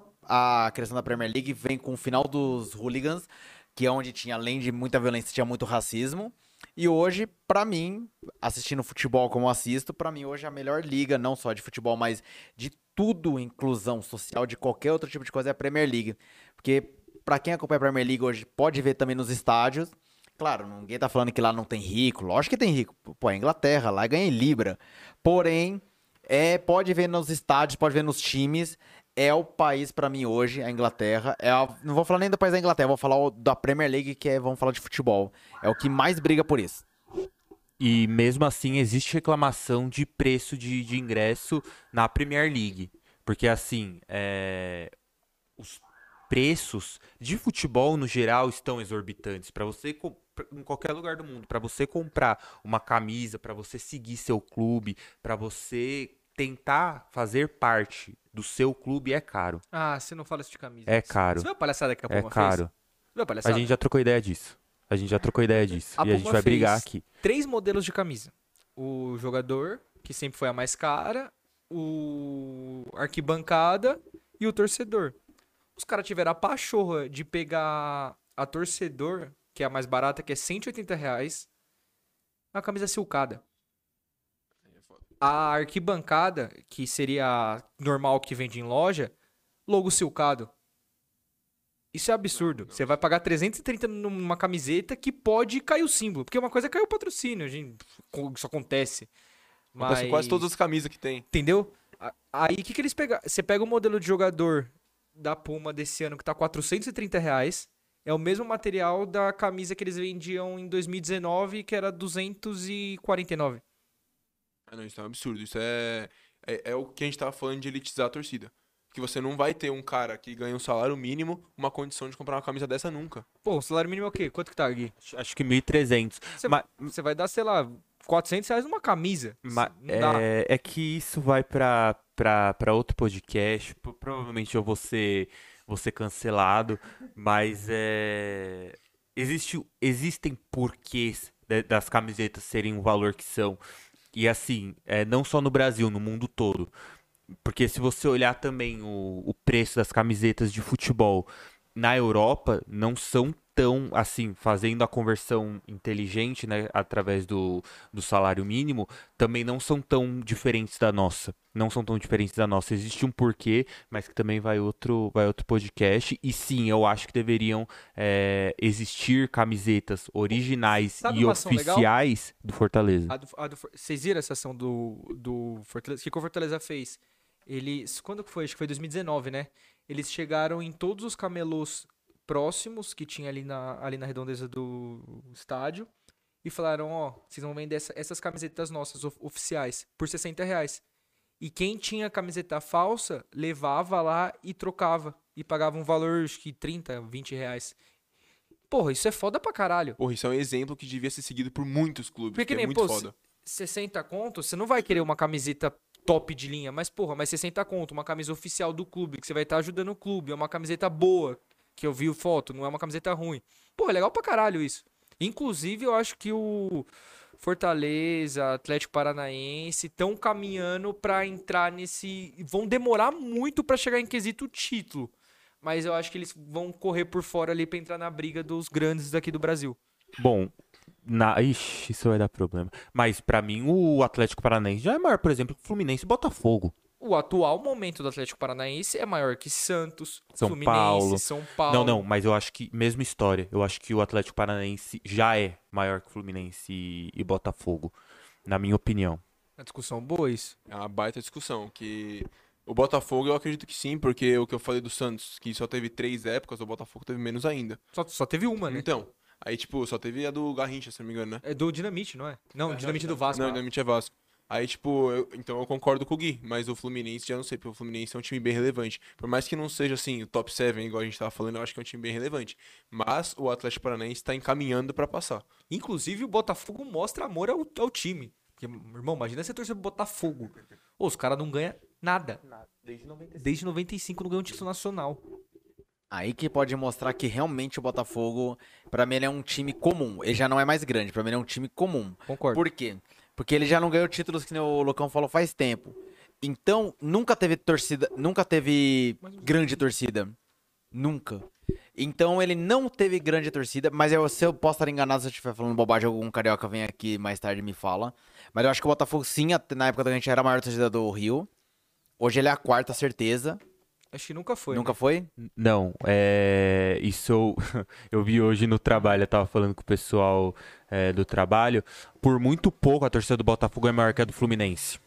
a criação da Premier League vem com o final dos hooligans, que é onde tinha além de muita violência, tinha muito racismo. E hoje, pra mim, assistindo futebol como assisto, pra mim hoje a melhor liga, não só de futebol, mas de tudo, inclusão social, de qualquer outro tipo de coisa é a Premier League. Porque pra quem acompanha a Premier League hoje, pode ver também nos estádios. Claro, ninguém tá falando que lá não tem rico, lógico que tem rico. Pô, é Inglaterra, lá ganha em Libra. Porém, é, pode ver nos estádios, pode ver nos times. É o país pra mim hoje, a Inglaterra. É a- não vou falar nem do país da Inglaterra, vou falar da Premier League, que é, vamos falar de futebol. É o que mais briga por isso. E mesmo assim existe reclamação de preço de, de ingresso na Premier League. Porque assim, é, os preços de futebol no geral estão exorbitantes. Para você, em qualquer lugar do mundo, para você comprar uma camisa, para você seguir seu clube, para você tentar fazer parte do seu clube é caro. Ah, você não fala isso de camisa. É caro. Você viu a palhaçada que a É Puma fez? caro. Viu a A gente já trocou ideia disso. A gente já trocou ideia disso. A e a gente Puma vai brigar fez aqui. Três modelos de camisa. O jogador, que sempre foi a mais cara, o arquibancada e o torcedor. Os caras tiveram a pachorra de pegar a torcedor, que é a mais barata, que é 180 reais, uma camisa silcada. A arquibancada, que seria a normal que vende em loja, logo silcado. Isso é absurdo. Você vai pagar 330 numa camiseta que pode cair o símbolo. Porque uma coisa é cair o patrocínio, gente. Isso acontece. Acontece Mas... em quase todas as camisas que tem. Entendeu? A- Aí o que, que eles pegaram? Você pega o modelo de jogador da Puma desse ano que tá 430 reais. É o mesmo material da camisa que eles vendiam em 2019, que era 249. Ah, não, isso é um absurdo. Isso é, é, é o que a gente tava falando de elitizar a torcida. Que você não vai ter um cara que ganha um salário mínimo uma condição de comprar uma camisa dessa nunca. Pô, o salário mínimo é o quê? Quanto que tá aqui? Acho que 1.300. Você, Ma- você vai dar, sei lá, 400 reais numa camisa. Ma- Não dá. é, é que isso vai pra, pra outro podcast. Pro- Provavelmente eu vou ser, vou ser cancelado. Mas é. Existe, existem porquês das camisetas serem o valor que são. E assim, é, não só no Brasil, no mundo todo. Porque se você olhar também o, o preço das camisetas de futebol na Europa, não são tão, assim, fazendo a conversão inteligente, né, através do, do salário mínimo, também não são tão diferentes da nossa. Não são tão diferentes da nossa. Existe um porquê, mas que também vai outro, vai outro podcast. E sim, eu acho que deveriam é, existir camisetas originais Sabe e ação legal? oficiais do Fortaleza. A do- a do vocês viram essa ação do, do Fortaleza? O que, o Fortaleza fez? Eles. Quando que foi? Acho que foi 2019, né? Eles chegaram em todos os camelôs próximos que tinha ali na, ali na redondeza do estádio e falaram: Ó, vocês vão vender essa- essas camisetas nossas of- oficiais por 60 reais. E quem tinha camiseta falsa levava lá e trocava. E pagava um valor, acho que 30, 20 reais. Porra, isso é foda pra caralho. Porra, isso é um exemplo que devia ser seguido por muitos clubes. Porque que nem, é muito pô, foda. 60 conto, você não vai querer uma camiseta top de linha, mas porra, mas 60 conto, uma camisa oficial do clube, que você vai estar ajudando o clube, é uma camiseta boa, que eu vi foto, não é uma camiseta ruim. Porra, é legal pra caralho isso. Inclusive, eu acho que o Fortaleza, Atlético Paranaense estão caminhando pra entrar nesse, vão demorar muito pra chegar em quesito título. Mas eu acho que eles vão correr por fora ali pra entrar na briga dos grandes daqui do Brasil. Bom, na... Ixi, isso vai dar problema. Mas pra mim o Atlético Paranaense já é maior, por exemplo, que o Fluminense e Botafogo. O atual momento do Atlético Paranaense é maior que Santos, São Fluminense, Paulo. São Paulo. Não, não, mas eu acho que, mesma história, eu acho que o Atlético Paranaense já é maior que o Fluminense e, e Botafogo, na minha opinião. Uma discussão boa isso. É uma baita discussão. Que o Botafogo eu acredito que sim, porque o que eu falei do Santos, que só teve três épocas, o Botafogo teve menos ainda. Só, só teve uma, né? Então, aí tipo, só teve a do Garrincha, se não me engano, né? É do Dinamite, não é? Não, Dinamite do Vasco. Não, ainda é Vasco. Aí, tipo, eu- então eu concordo com o Gui, mas o Fluminense já não sei, porque o Fluminense é um time bem relevante. Por mais que não seja assim, o top 7, igual a gente tava falando, eu acho que é um time bem relevante. Mas o Atlético Paranaense tá encaminhando pra passar. Inclusive, o Botafogo mostra amor ao, ao time. Porque, irmão, imagina você torcer pro Botafogo. Ô, os caras não ganham nada. Desde 95 não ganham título nacional. Aí que pode mostrar que realmente o Botafogo, pra mim, ele é um time comum. Ele já não é mais grande, pra mim, ele é um time comum. Concordo. Por quê? Porque ele já não ganhou títulos que o Lucão falou faz tempo. Então, nunca teve torcida, nunca teve grande torcida. Nunca. Então, ele não teve grande torcida, mas eu, se eu posso estar enganado se eu estiver falando bobagem, algum carioca vem aqui mais tarde e me fala. Mas eu acho que o Botafogo, sim, na época da gente era a maior torcida do Rio. Hoje ele é a quarta, certeza. Acho que nunca foi. nunca né? foi? Não, é. Isso eu, eu vi hoje no trabalho, eu tava falando com o pessoal é, do trabalho. Por muito pouco a torcida do Botafogo é maior que a do Fluminense.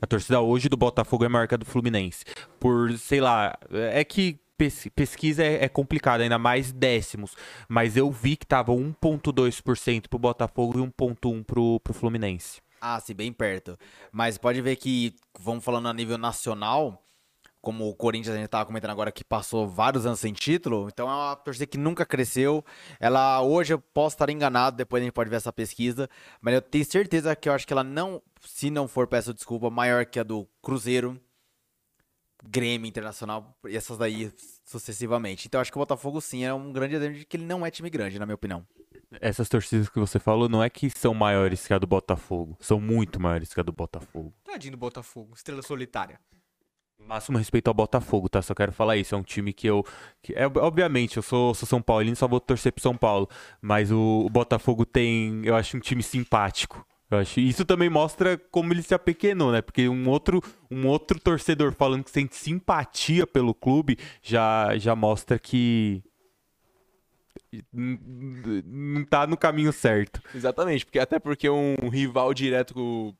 A torcida hoje do Botafogo é maior que a do Fluminense. Por, sei lá, é que pes- pesquisa é, é complicada, ainda mais décimos. Mas eu vi que tava 1,2% pro Botafogo e 1,1% pro, pro Fluminense. Ah, sim, bem perto. Mas pode ver que, vamos falando a nível nacional, como o Corinthians, a gente tava comentando agora, que passou vários anos sem título, então é uma torcida que nunca cresceu. Ela, hoje, eu posso estar enganado, depois a gente pode ver essa pesquisa, mas eu tenho certeza que eu acho que ela não, se não for, peço desculpa, maior que a do Cruzeiro, Grêmio Internacional, e essas daí sucessivamente. Então eu acho que o Botafogo, sim, é um grande exemplo de que ele não é time grande, na minha opinião. Essas torcidas que você falou não é que são maiores que a do Botafogo. São muito maiores que a do Botafogo. Tadinho do Botafogo, estrela solitária. Máximo respeito ao Botafogo, tá? Só quero falar isso. É um time que eu. Que, é, obviamente, eu sou, sou São Paulino, só vou torcer pro São Paulo. Mas o, o Botafogo tem, eu acho, um time simpático. Eu acho, isso também mostra como ele se apequenou, né? Porque um outro, um outro torcedor falando que sente simpatia pelo clube já, já mostra que não tá no caminho certo. Exatamente, porque até porque um rival direto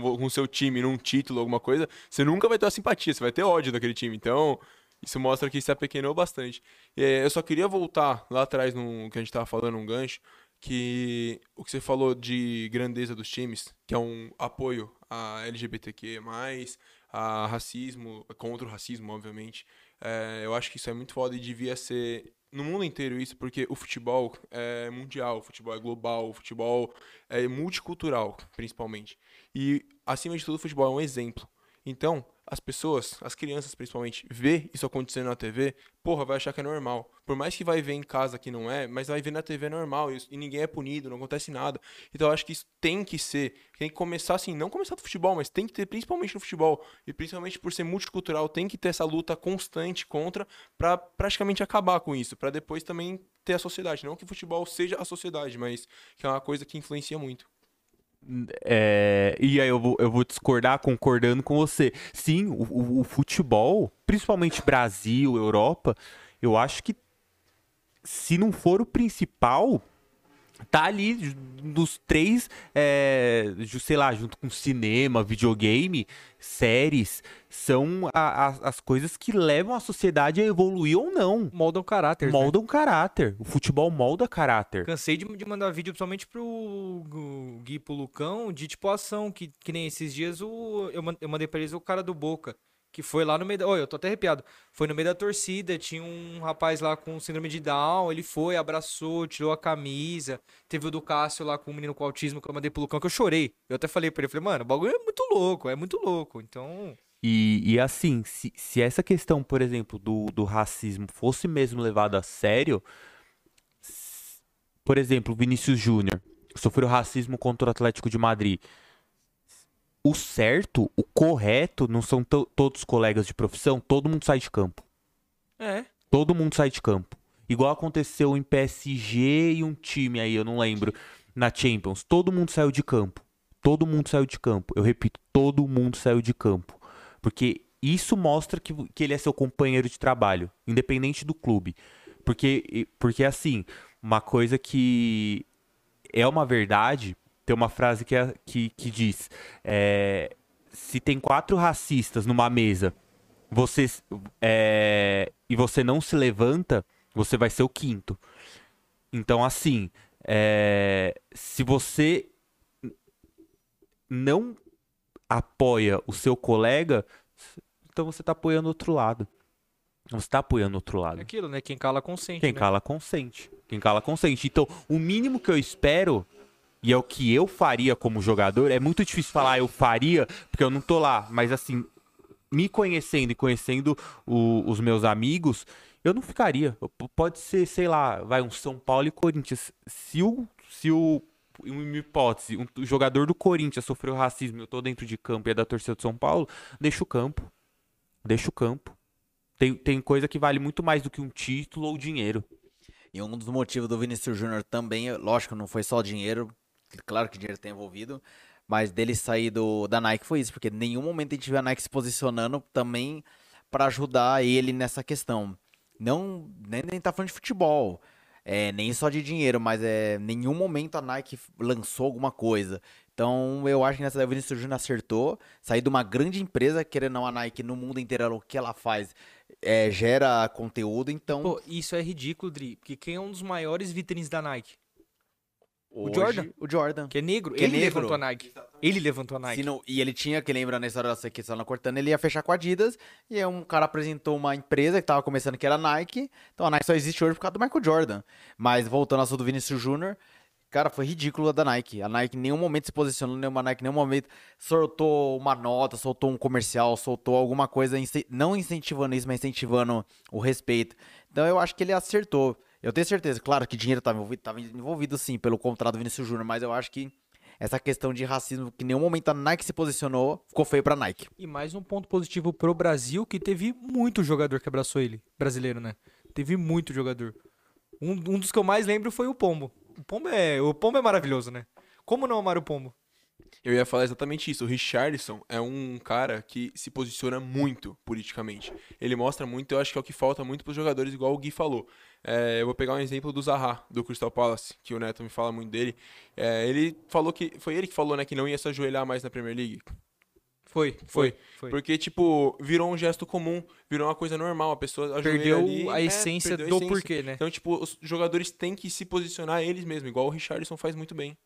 com com seu time num título, alguma coisa, você nunca vai ter uma simpatia, você vai ter ódio daquele time. Então, isso mostra que se apequenou bastante. É, eu só queria voltar lá atrás no que a gente estava falando, um gancho, que o que você falou de grandeza dos times, que é um apoio a LGBTQ+, a racismo, contra o racismo, obviamente. É, eu acho que isso é muito foda e devia ser no mundo inteiro isso, porque o futebol é mundial, o futebol é global, o futebol é multicultural, principalmente. E, acima de tudo, o futebol é um exemplo. Então, as pessoas, as crianças principalmente, vê isso acontecendo na TV, porra, vai achar que é normal. Por mais que vai ver em casa que não é, mas vai ver na TV é normal e, e ninguém é punido, não acontece nada. Então eu acho que isso tem que ser, tem que começar assim, não começar do futebol, mas tem que ter principalmente no futebol e principalmente por ser multicultural, tem que ter essa luta constante contra para praticamente acabar com isso, para depois também ter a sociedade, não que o futebol seja a sociedade, mas que é uma coisa que influencia muito. É, e aí eu vou, eu vou discordar concordando com você. Sim, o, o, o, futebol, principalmente Brasil, Europa, eu acho que se não for o principal, tá ali nos três, é, sei lá, junto com cinema, videogame, séries, são a, a, as coisas que levam a sociedade a evoluir ou não. Moldam caráter. Né? Moldam né? caráter. O futebol molda caráter. Cansei de, de mandar vídeo, principalmente pro Gui pro Lucão, de tipo ação, que, que nem esses dias o, eu, eu mandei pra eles o cara do Boca que foi lá no meio da... Olha, eu tô até arrepiado. Foi no meio da torcida, tinha um rapaz lá com síndrome de Down, ele foi, abraçou, tirou a camisa. Teve o do Cássio lá com um menino com autismo que eu mandei pro Lucão, que eu chorei. Eu até falei pra ele, falei, mano, o bagulho é muito louco, é muito louco. Então... E, e assim, se, se essa questão, por exemplo, do, do racismo fosse mesmo levada a sério... Por exemplo, Vinícius Júnior sofreu racismo contra o Atlético de Madrid o certo, o correto, não são todos colegas de profissão, todo mundo sai de campo. É. Todo mundo sai de campo. Igual aconteceu em PSG e um time aí, eu não lembro, na Champions. Todo mundo saiu de campo. Todo mundo saiu de campo. Eu repito, todo mundo saiu de campo. Porque isso mostra que, que ele é seu companheiro de trabalho, independente do clube. Porque, porque assim, uma coisa que é uma verdade tem uma frase que, é, que, que diz: é, se tem quatro racistas numa mesa, você é, e você não se levanta, você vai ser o quinto. Então, assim, é, se você não apoia o seu colega, então você está apoiando o outro lado. Você está apoiando o outro lado. É aquilo, né? Quem cala consente. Quem né? cala consente. Quem cala consente. Então, o mínimo que eu espero e é o que eu faria como jogador, é muito difícil falar eu faria, porque eu não tô lá, mas assim, me conhecendo e conhecendo o, os meus amigos, eu não ficaria. Pode ser, sei lá, vai um São Paulo e Corinthians. Se o, se o uma hipótese, um jogador do Corinthians sofreu racismo, eu tô dentro de campo e é da torcida de São Paulo, deixa o campo. Deixa o campo. Tem, tem coisa que vale muito mais do que um título ou dinheiro. E um dos motivos do Vinícius Júnior também, lógico, não foi só dinheiro, claro que dinheiro tem envolvido, mas dele sair do, da Nike foi isso, porque em nenhum momento a gente viu a Nike se posicionando também para ajudar ele nessa questão. Não, nem, nem tá falando de futebol, é, nem só de dinheiro, mas é nenhum momento a Nike lançou alguma coisa. Então eu acho que nessa daí o Vinícius Júnior acertou, sair de uma grande empresa, querendo não a Nike no mundo inteiro, o que ela faz é, gera conteúdo, então... Pô, isso é ridículo, Dri, porque quem é um dos maiores vitrines da Nike? Hoje, o Jordan. O Jordan. Que é negro. Que ele é negro. levantou a Nike. Ele levantou a Nike. Não- e ele tinha, que lembra na história da que na cortando, ele ia fechar com a Adidas. E aí um cara apresentou uma empresa que tava começando que era a Nike. Então a Nike só existe hoje por causa do Michael Jordan. Mas voltando ao assunto do Vinicius Júnior, cara, foi ridículo a da Nike. A Nike em nenhum momento se posicionou, nenhuma Nike em nenhum momento soltou uma nota, soltou um comercial, soltou alguma coisa, não incentivando isso, mas incentivando o respeito. Então eu acho que ele acertou. Eu tenho certeza, claro que dinheiro estava envolvido, tava envolvido sim pelo contrato do Vinicius Júnior, mas eu acho que essa questão de racismo, que em nenhum momento a Nike se posicionou, ficou feio pra Nike. E mais um ponto positivo pro Brasil, que teve muito jogador que abraçou ele. Brasileiro, né? Teve muito jogador. Um, um dos que eu mais lembro foi o Pombo. O Pombo é, o Pombo é maravilhoso, né? Como não amar o Pombo? Eu ia falar exatamente isso. O Richardson é um cara que se posiciona muito politicamente. Ele mostra muito, eu acho que é o que falta muito pros jogadores, igual o Gui falou. É, eu vou pegar um exemplo do Zaha, do Crystal Palace, que o Neto me fala muito dele. É, ele falou que. Foi ele que falou, né, que não ia se ajoelhar mais na Premier League. Foi, foi, foi. Porque, tipo, virou um gesto comum, virou uma coisa normal. A pessoa Perdeu ali, a é, essência perdeu a do essência. porquê, né? Então, tipo, os jogadores têm que se posicionar eles mesmos, igual o Richardson faz muito bem.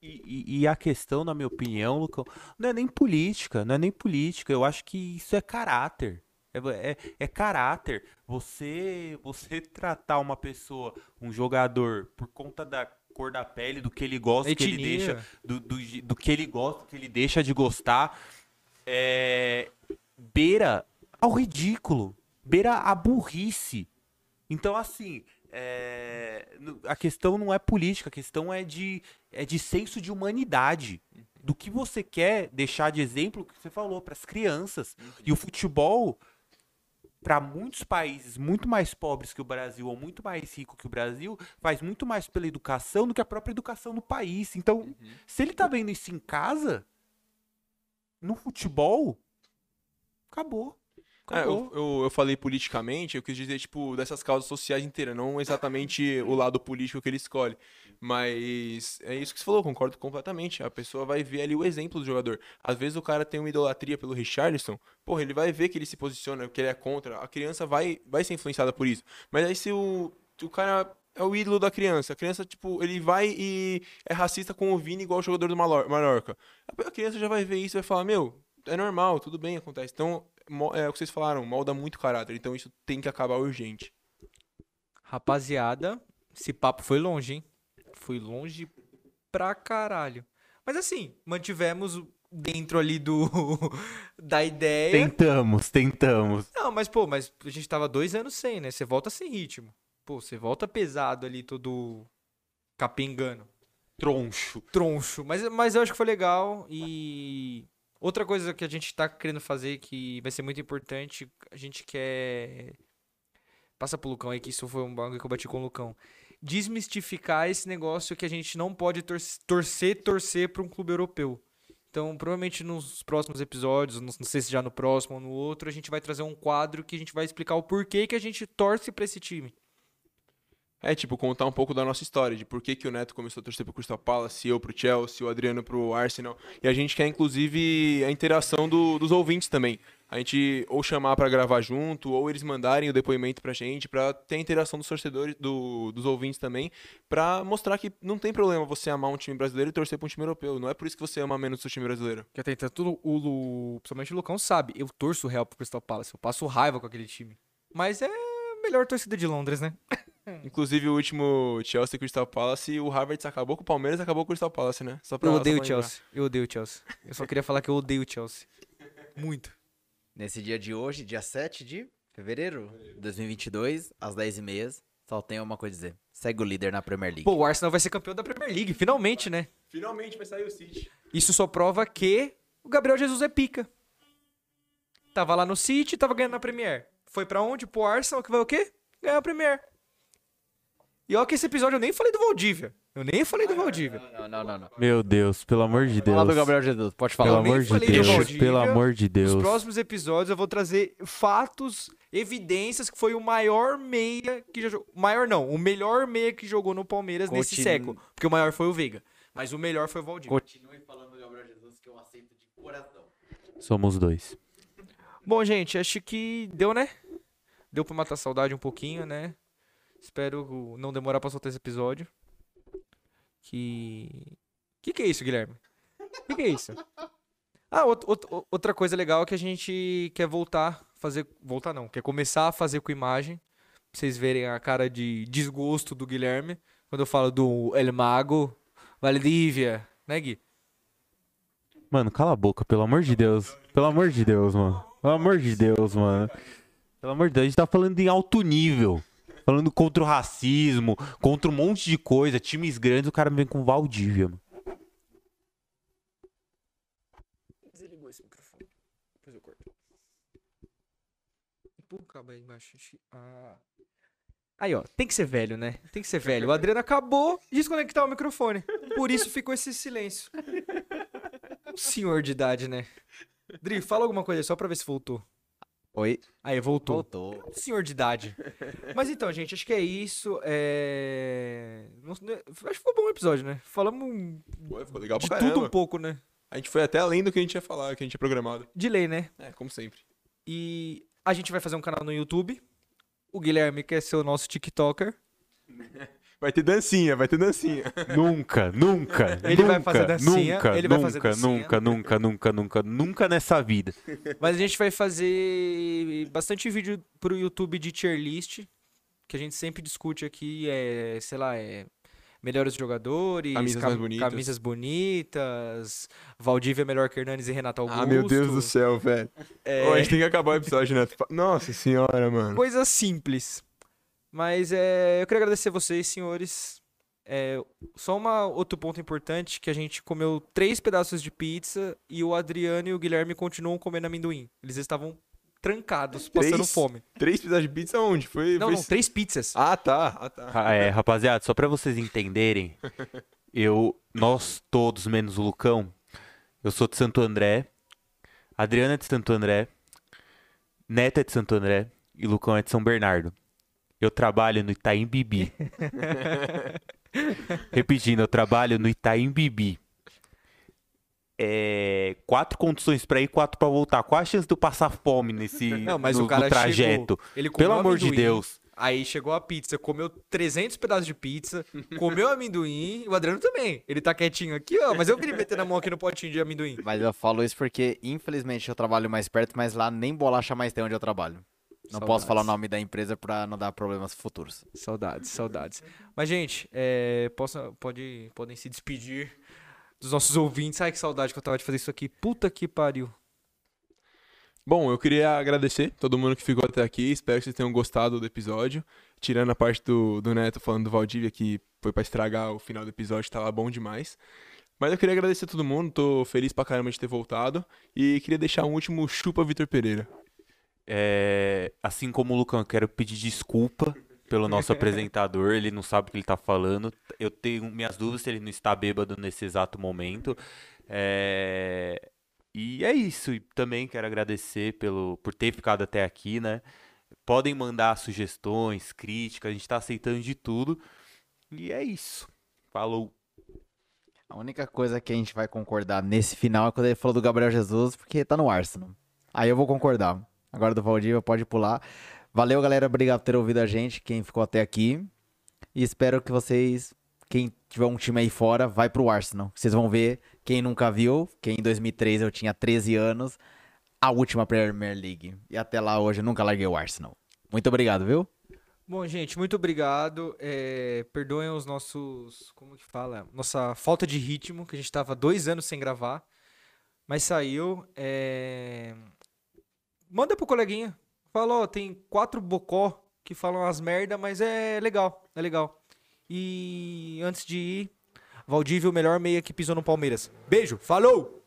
E, e- e a questão, na minha opinião, Lucão, não é nem política, não é nem política. Eu acho que isso é caráter. É, é- é caráter. Você, você tratar uma pessoa, um jogador, por conta da cor da pele, do que ele gosta, do que ele Etnia. deixa, do, do, do que ele gosta, que ele deixa de gostar, é, beira ao ridículo, beira a burrice. Então, assim, é, a questão não é política, a questão é de, é de senso de humanidade. Do que você quer deixar de exemplo, que você falou, para as crianças. E o futebol, para muitos países muito mais pobres que o Brasil, ou muito mais rico que o Brasil, faz muito mais pela educação do que a própria educação no país. Então, se ele tá vendo isso em casa, no futebol, acabou. É, Acabou. eu, eu, eu falei politicamente, eu quis dizer, tipo, dessas causas sociais inteiras, não exatamente o lado político que ele escolhe. Mas é isso que você falou, concordo completamente. A pessoa vai ver ali o exemplo do jogador. Às vezes o cara tem uma idolatria pelo Richarlison, porra, ele vai ver que ele se posiciona, que ele é contra, a criança vai, vai ser influenciada por isso. Mas aí se o, o cara é o ídolo da criança, a criança, tipo, ele vai e é racista com o Vini igual o jogador do Mallorca. A criança já vai ver isso e vai falar, meu, é normal, tudo bem, acontece. Então, é o que vocês falaram, molda muito caráter. Então isso tem que acabar urgente. Rapaziada, esse papo foi longe, hein? Foi longe pra caralho. Mas assim, mantivemos o- dentro ali do da ideia. Tentamos, tentamos. Não, mas pô, mas a gente tava dois anos sem, né? Você volta sem ritmo. Pô, você volta pesado ali, todo capengando. Troncho. Troncho. Mas, mas eu acho que foi legal. E outra coisa que a gente tá querendo fazer que vai ser muito importante, a gente quer. Passa pro Lucão aí, que isso foi um bagulho que eu bati com o Lucão. Desmistificar esse negócio que a gente não pode tor- torcer, torcer pra um clube europeu. Então, provavelmente nos próximos episódios, não sei se já no próximo ou no outro, a gente vai trazer um quadro que a gente vai explicar o porquê que a gente torce pra esse time. É, tipo, contar um pouco da nossa história, de por que, que o Neto começou a torcer pro Crystal Palace, eu pro Chelsea, o Adriano pro Arsenal. E a gente quer, inclusive, a interação do- dos ouvintes também. A gente ou chamar pra gravar junto, ou eles mandarem o depoimento pra gente, pra ter a interação dos torcedores, do- dos ouvintes também, pra mostrar que não tem problema você amar um time brasileiro e torcer pra um time europeu. Não é por isso que você ama menos o seu time brasileiro. Que até tanto o, Lu, principalmente o Lucão sabe, eu torço o Real pro Crystal Palace, eu passo raiva com aquele time. Mas é melhor torcida de Londres, né? Inclusive, o último Chelsea e Crystal Palace, o Harvard acabou com o Palmeiras acabou com o Crystal Palace, né? Só pra, Eu só odeio o. Chelsea. Eu odeio o Chelsea. Eu só queria falar que eu odeio o Chelsea. Muito. Nesse dia de hoje, dia 7 de fevereiro de 2022, às 10h30, só tenho uma coisa a dizer. Segue o líder na Premier League. Pô, o Arsenal vai ser campeão da Premier League, finalmente, né? Finalmente vai sair o City. Isso só prova que o Gabriel Jesus é pica. Tava lá no City, tava ganhando na Premier. Foi pra onde? Pro Arsenal, que vai o quê? Ganhar a Premier. E ó que esse episódio eu nem falei do Valdívia. Eu nem falei do Valdívia. Não, não, não, não. Meu Deus, pelo amor de Deus. Fala do Gabriel Jesus, pode Pelo falar. nem amor de Deus, Valdívia. pelo amor de Nos Deus. próximos episódios eu vou trazer fatos, evidências que foi o maior meia que já jogou. Maior não, o melhor meia que jogou no Palmeiras nesse Continu- século. Porque o maior foi o Veiga. Mas o melhor foi o Valdívia. Continue falando do Gabriel Jesus, que eu aceito de coração. Somos dois. Bom, gente, acho que deu, né? Deu pra matar a saudade um pouquinho, né? Espero não demorar pra soltar esse episódio. Que. Que que é isso, Guilherme? Que, que é isso? Ah, out- out- outra coisa legal é que a gente quer voltar, fazer. Voltar não, quer começar a fazer com imagem. Pra vocês verem a cara de desgosto do Guilherme. Quando eu falo do El Mago, Valdívia, né, Gui? Mano, cala a boca, pelo amor de Deus. Pelo amor de Deus, mano. Pelo amor de Deus, mano. Pelo amor de Deus, a gente tá falando em alto nível. Falando contra o racismo, contra um monte de coisa, times grandes, o cara vem com Valdívia, mano. Desligou esse microfone. Depois eu corto. O cabo aí embaixo. Ah. Aí, ó, tem que ser velho, né? Tem que ser velho. O Adriano acabou de desconectar o microfone. Por isso ficou esse silêncio. Um senhor de idade, né? Dri, fala alguma coisa só pra ver se voltou. Oi? Aí, voltou. Voltou. Senhor de idade. Mas então, gente, acho que é isso. É... não- Acho que foi um bom episódio, né? Falamos Pô, ficou legal de pra tudo um pouco, né? A gente foi até além do que a gente ia falar, que a gente tinha programado. De lei, né? É, como sempre. E a gente vai fazer um canal no YouTube. O Guilherme quer ser o nosso TikToker. Vai ter dancinha, vai ter dancinha. Nunca, nunca. Ele vai nunca, fazer dancinha, Nunca, ele vai nunca, fazer dancinha. nunca, nunca, nunca, nunca, nunca nessa vida. Mas a gente vai fazer bastante vídeo pro YouTube de tier list. Que a gente sempre discute aqui. É, sei lá, é. Melhores jogadores, Camisas mais bonitas. camisas bonitas, Valdívia é melhor que Hernanes e Renato Augusto. Ah, meu Deus do céu, velho. É, Ô, a gente tem que acabar o episódio, né? Nossa senhora, mano. Coisa simples. Mas é, eu queria agradecer vocês, senhores. É, só uma, outro ponto importante, que a gente comeu três pedaços de pizza e o Adriano e o Guilherme continuam comendo amendoim. Eles estavam trancados, passando Três? fome. Três pedaços de pizza onde? Foi. Não, foi... não, três pizzas. Ah, tá. Ah, tá. Ah, É, rapaziada, só pra vocês entenderem, eu, nós todos, menos o Lucão, eu sou de Santo André, Adriana é de Santo André, Neto é de Santo André e Lucão é de São Bernardo. Eu trabalho no Itaim Bibi. Repetindo, eu trabalho no Itaim Bibi. É, quatro condições pra ir, quatro pra voltar. Qual a chance de eu passar fome nesse Não, mas no, o cara trajeto? chegou, ele comeu Pelo amor de Deus. Aí chegou a pizza, comeu 300 pedaços de pizza, comeu amendoim, e o Adriano também. Ele tá quietinho aqui, ó, mas eu queria meter na mão aqui no potinho de amendoim. Mas eu falo isso porque, infelizmente, eu trabalho mais perto, mas lá nem bolacha mais tem onde eu trabalho. Não posso falar o nome da empresa pra não dar problemas futuros. Saudades, saudades. Mas, gente, é, possa, pode, podem se despedir dos nossos ouvintes. Ai, que saudade que eu tava de fazer isso aqui. Puta que pariu. Bom, eu queria agradecer todo mundo que ficou até aqui. Espero que vocês tenham gostado do episódio. Tirando a parte do, do Neto falando do Valdívia, que foi pra estragar o final do episódio, tava bom demais. Mas eu queria agradecer a todo mundo, tô feliz pra caramba de ter voltado. E queria deixar um último chupa Vitor Pereira. É, assim como o Lucão, quero pedir desculpa pelo nosso apresentador, ele não sabe o que ele tá falando. Eu tenho minhas dúvidas se ele não está bêbado nesse exato momento. É, e é isso. E também quero agradecer pelo, por ter ficado até aqui, né? Podem mandar sugestões, críticas, a gente tá aceitando de tudo. E é isso. Falou. A única coisa que a gente vai concordar nesse final é quando ele falou do Gabriel Jesus, porque tá no Arsenal. Aí eu vou concordar. Agora do Valdívia pode pular. Valeu, galera. Obrigado por ter ouvido a gente, quem ficou até aqui. E espero que vocês, quem tiver um time aí fora, vai pro Arsenal. Vocês vão ver, quem nunca viu, que em 2003 eu tinha 13 anos, a última Premier League. E até lá hoje eu nunca larguei o Arsenal. Muito obrigado, viu? Bom, gente, muito obrigado. É, perdoem os nossos. Como que fala? Nossa falta de ritmo, que a gente tava dois anos sem gravar. Mas saiu. é, Manda pro coleguinha. Fala, ó, tem quatro bocó que falam as merda, mas é legal, é legal. E antes de ir, Valdívia, o melhor meia que pisou no Palmeiras. Beijo, falou!